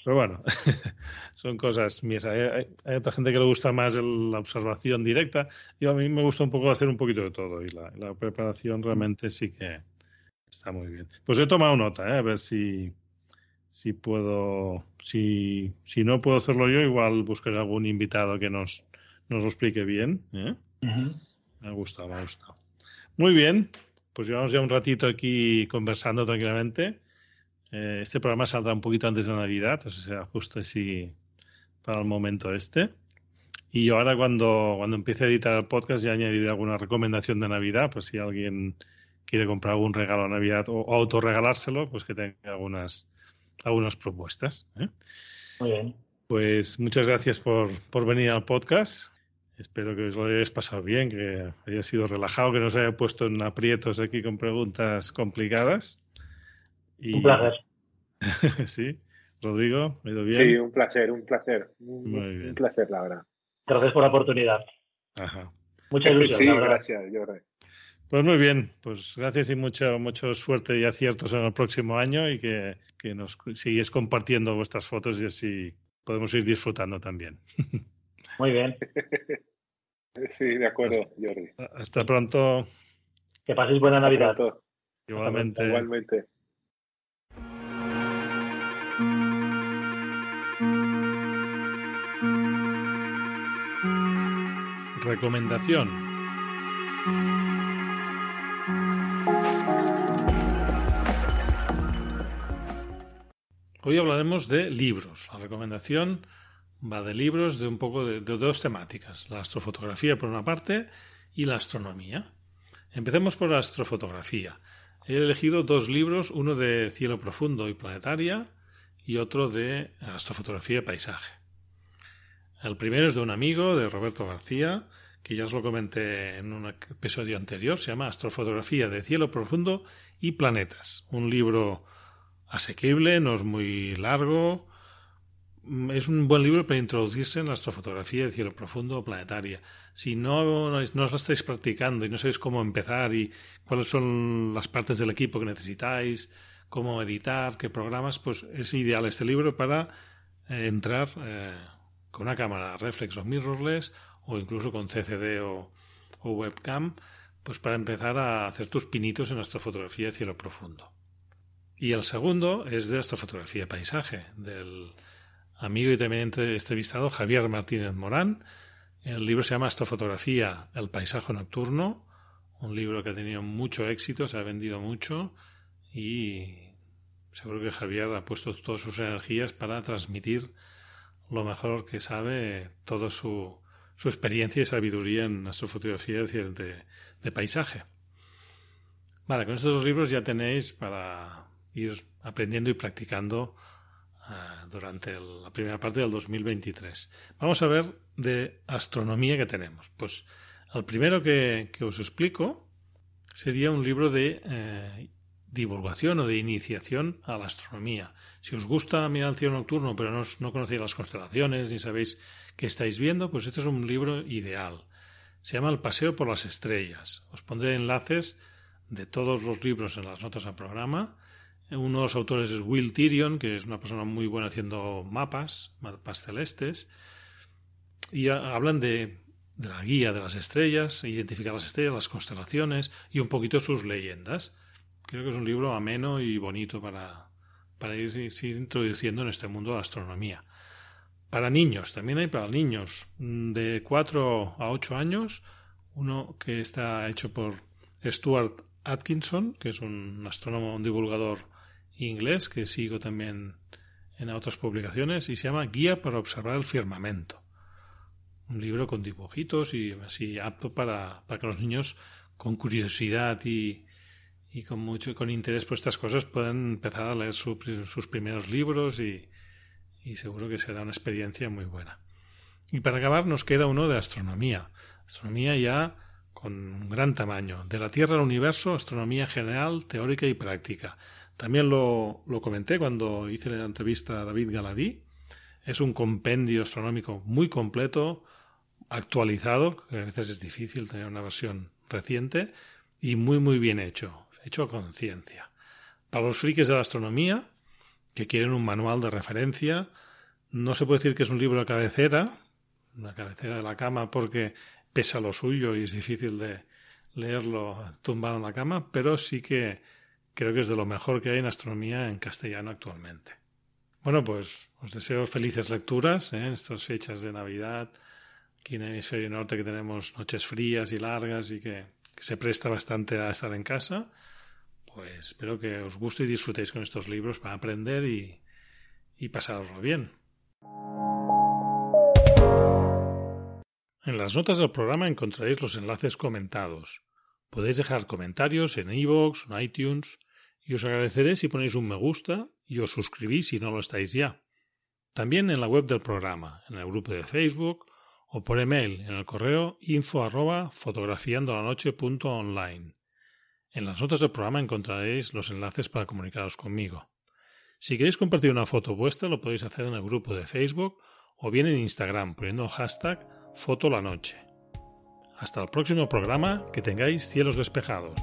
Pero bueno, [LAUGHS] son cosas mías. Hay, otra gente que le gusta más la observación directa. Yo a mí me gusta un poco hacer un poquito de todo y la, la preparación realmente sí que está muy bien. Pues he tomado nota, ¿eh? a ver si, si puedo, si, si no puedo hacerlo yo, igual buscaré algún invitado que nos, nos lo explique bien. ¿eh? Me ha gustado, me ha gustado. Muy bien, pues llevamos ya un ratito aquí conversando tranquilamente. Eh, este programa saldrá un poquito antes de Navidad, o sea, justo así para el momento este. Y yo ahora cuando, cuando empiece a editar el podcast ya añadiré alguna recomendación de Navidad, pues si alguien quiere comprar algún regalo a Navidad o autorregalárselo, pues que tenga algunas algunas propuestas. ¿eh?
Muy bien.
Pues muchas gracias por, por venir al podcast. Espero que os lo hayáis pasado bien, que haya sido relajado, que no os haya puesto en aprietos aquí con preguntas complicadas.
Un placer. [LAUGHS]
sí, Rodrigo, ¿me ido bien?
Sí, un placer, un placer. Un, placer, la verdad.
Gracias por la oportunidad.
Ajá.
Muchas gracias.
Sí, gracias,
pues muy bien, pues gracias y mucha mucho suerte y aciertos en el próximo año y que, que nos sigues compartiendo vuestras fotos y así podemos ir disfrutando también. [LAUGHS]
Muy bien. [LAUGHS]
Sí, de acuerdo, Jordi.
Hasta pronto.
Que paséis buena Navidad.
Igualmente.
Igualmente.
Recomendación. Hoy hablaremos de libros. La recomendación va de libros de un poco de, dos temáticas, la astrofotografía por una parte y la astronomía. Empecemos por astrofotografía. He elegido dos libros, uno de cielo profundo y planetaria y otro de astrofotografía y paisaje. El primero es de un amigo, de Roberto García, que ya os lo comenté en un episodio anterior, se llama Astrofotografía de cielo profundo y planetas. Un libro asequible, no es muy largo, es un buen libro para introducirse en la astrofotografía de cielo profundo o planetaria. Si no, no os la estáis practicando y no sabéis cómo empezar y cuáles son las partes del equipo que necesitáis, cómo editar, qué programas, pues es ideal este libro para eh, entrar eh, con una cámara reflex o mirrorless o incluso con CCD o, o, webcam, pues para empezar a hacer tus pinitos en astrofotografía de cielo profundo. Y el segundo es de astrofotografía de paisaje, del amigo y también entrevistado Javier Martínez Morán. El libro se llama Astrofotografía, el paisaje nocturno, un libro que ha tenido mucho éxito, se ha vendido mucho y seguro que Javier ha puesto todas sus energías para transmitir lo mejor que sabe, toda su, su experiencia y sabiduría en astrofotografía de, de paisaje. Vale, con estos dos libros ya tenéis para ir aprendiendo y practicando Durante la primera parte del 2023. Vamos a ver de astronomía que tenemos. Pues el primero que, os explico sería un libro de eh, divulgación o de iniciación a la astronomía. Si os gusta mirar el cielo nocturno, pero no, no conocéis las constelaciones ni sabéis qué estáis viendo, pues este es un libro ideal. Se llama El Paseo por las Estrellas. Os pondré enlaces de todos los libros en las notas al programa uno de los autores es Will Tyrion, que es una persona muy buena haciendo mapas, mapas celestes, y hablan de, la guía de las estrellas, identificar las estrellas, las constelaciones y un poquito sus leyendas. Creo que es un libro ameno y bonito para, para ir, introduciendo en este mundo de la astronomía. Para niños, también hay para niños de 4 a 8 años, uno que está hecho por Stuart Atkinson, que es un astrónomo, un divulgador inglés que sigo también en otras publicaciones y se llama Guía para observar el firmamento. Un libro con dibujitos y así apto para, para que los niños con curiosidad y, y con mucho con interés por estas cosas puedan empezar a leer sus primeros libros y, y seguro que será una experiencia muy buena. Y para acabar nos queda uno de astronomía. Astronomía ya con gran tamaño. De la Tierra al universo, astronomía general, teórica y práctica. También lo, lo comenté cuando hice la entrevista a David Galadí. Es un compendio astronómico muy completo, actualizado, que a veces es difícil tener una versión reciente, y muy muy bien hecho, hecho a conciencia. Para los frikis de la astronomía, que quieren un manual de referencia, no se puede decir que es un libro de cabecera, una cabecera de la cama porque pesa lo suyo y es difícil de leerlo tumbado en la cama, pero sí que creo que es de lo mejor que hay en astronomía en castellano actualmente. Bueno, pues os deseo felices lecturas ¿eh? en estas fechas de Navidad, aquí en el hemisferio norte que tenemos noches frías y largas y que, se presta bastante a estar en casa. Pues espero que os guste y disfrutéis con estos libros para aprender y, y pasároslo bien. En las notas del programa encontraréis los enlaces comentados. Podéis dejar comentarios en iVoox o en iTunes y os agradeceré si ponéis un me gusta y os suscribís si no lo estáis ya. También en la web del programa, en el grupo de Facebook o por email en el correo info arroba fotografiandolanoche.online. En las notas del programa encontraréis los enlaces para comunicaros conmigo. Si queréis compartir una foto vuestra lo podéis hacer en el grupo de Facebook o bien en Instagram poniendo hashtag fotolanoche. Hasta el próximo programa, que tengáis cielos despejados.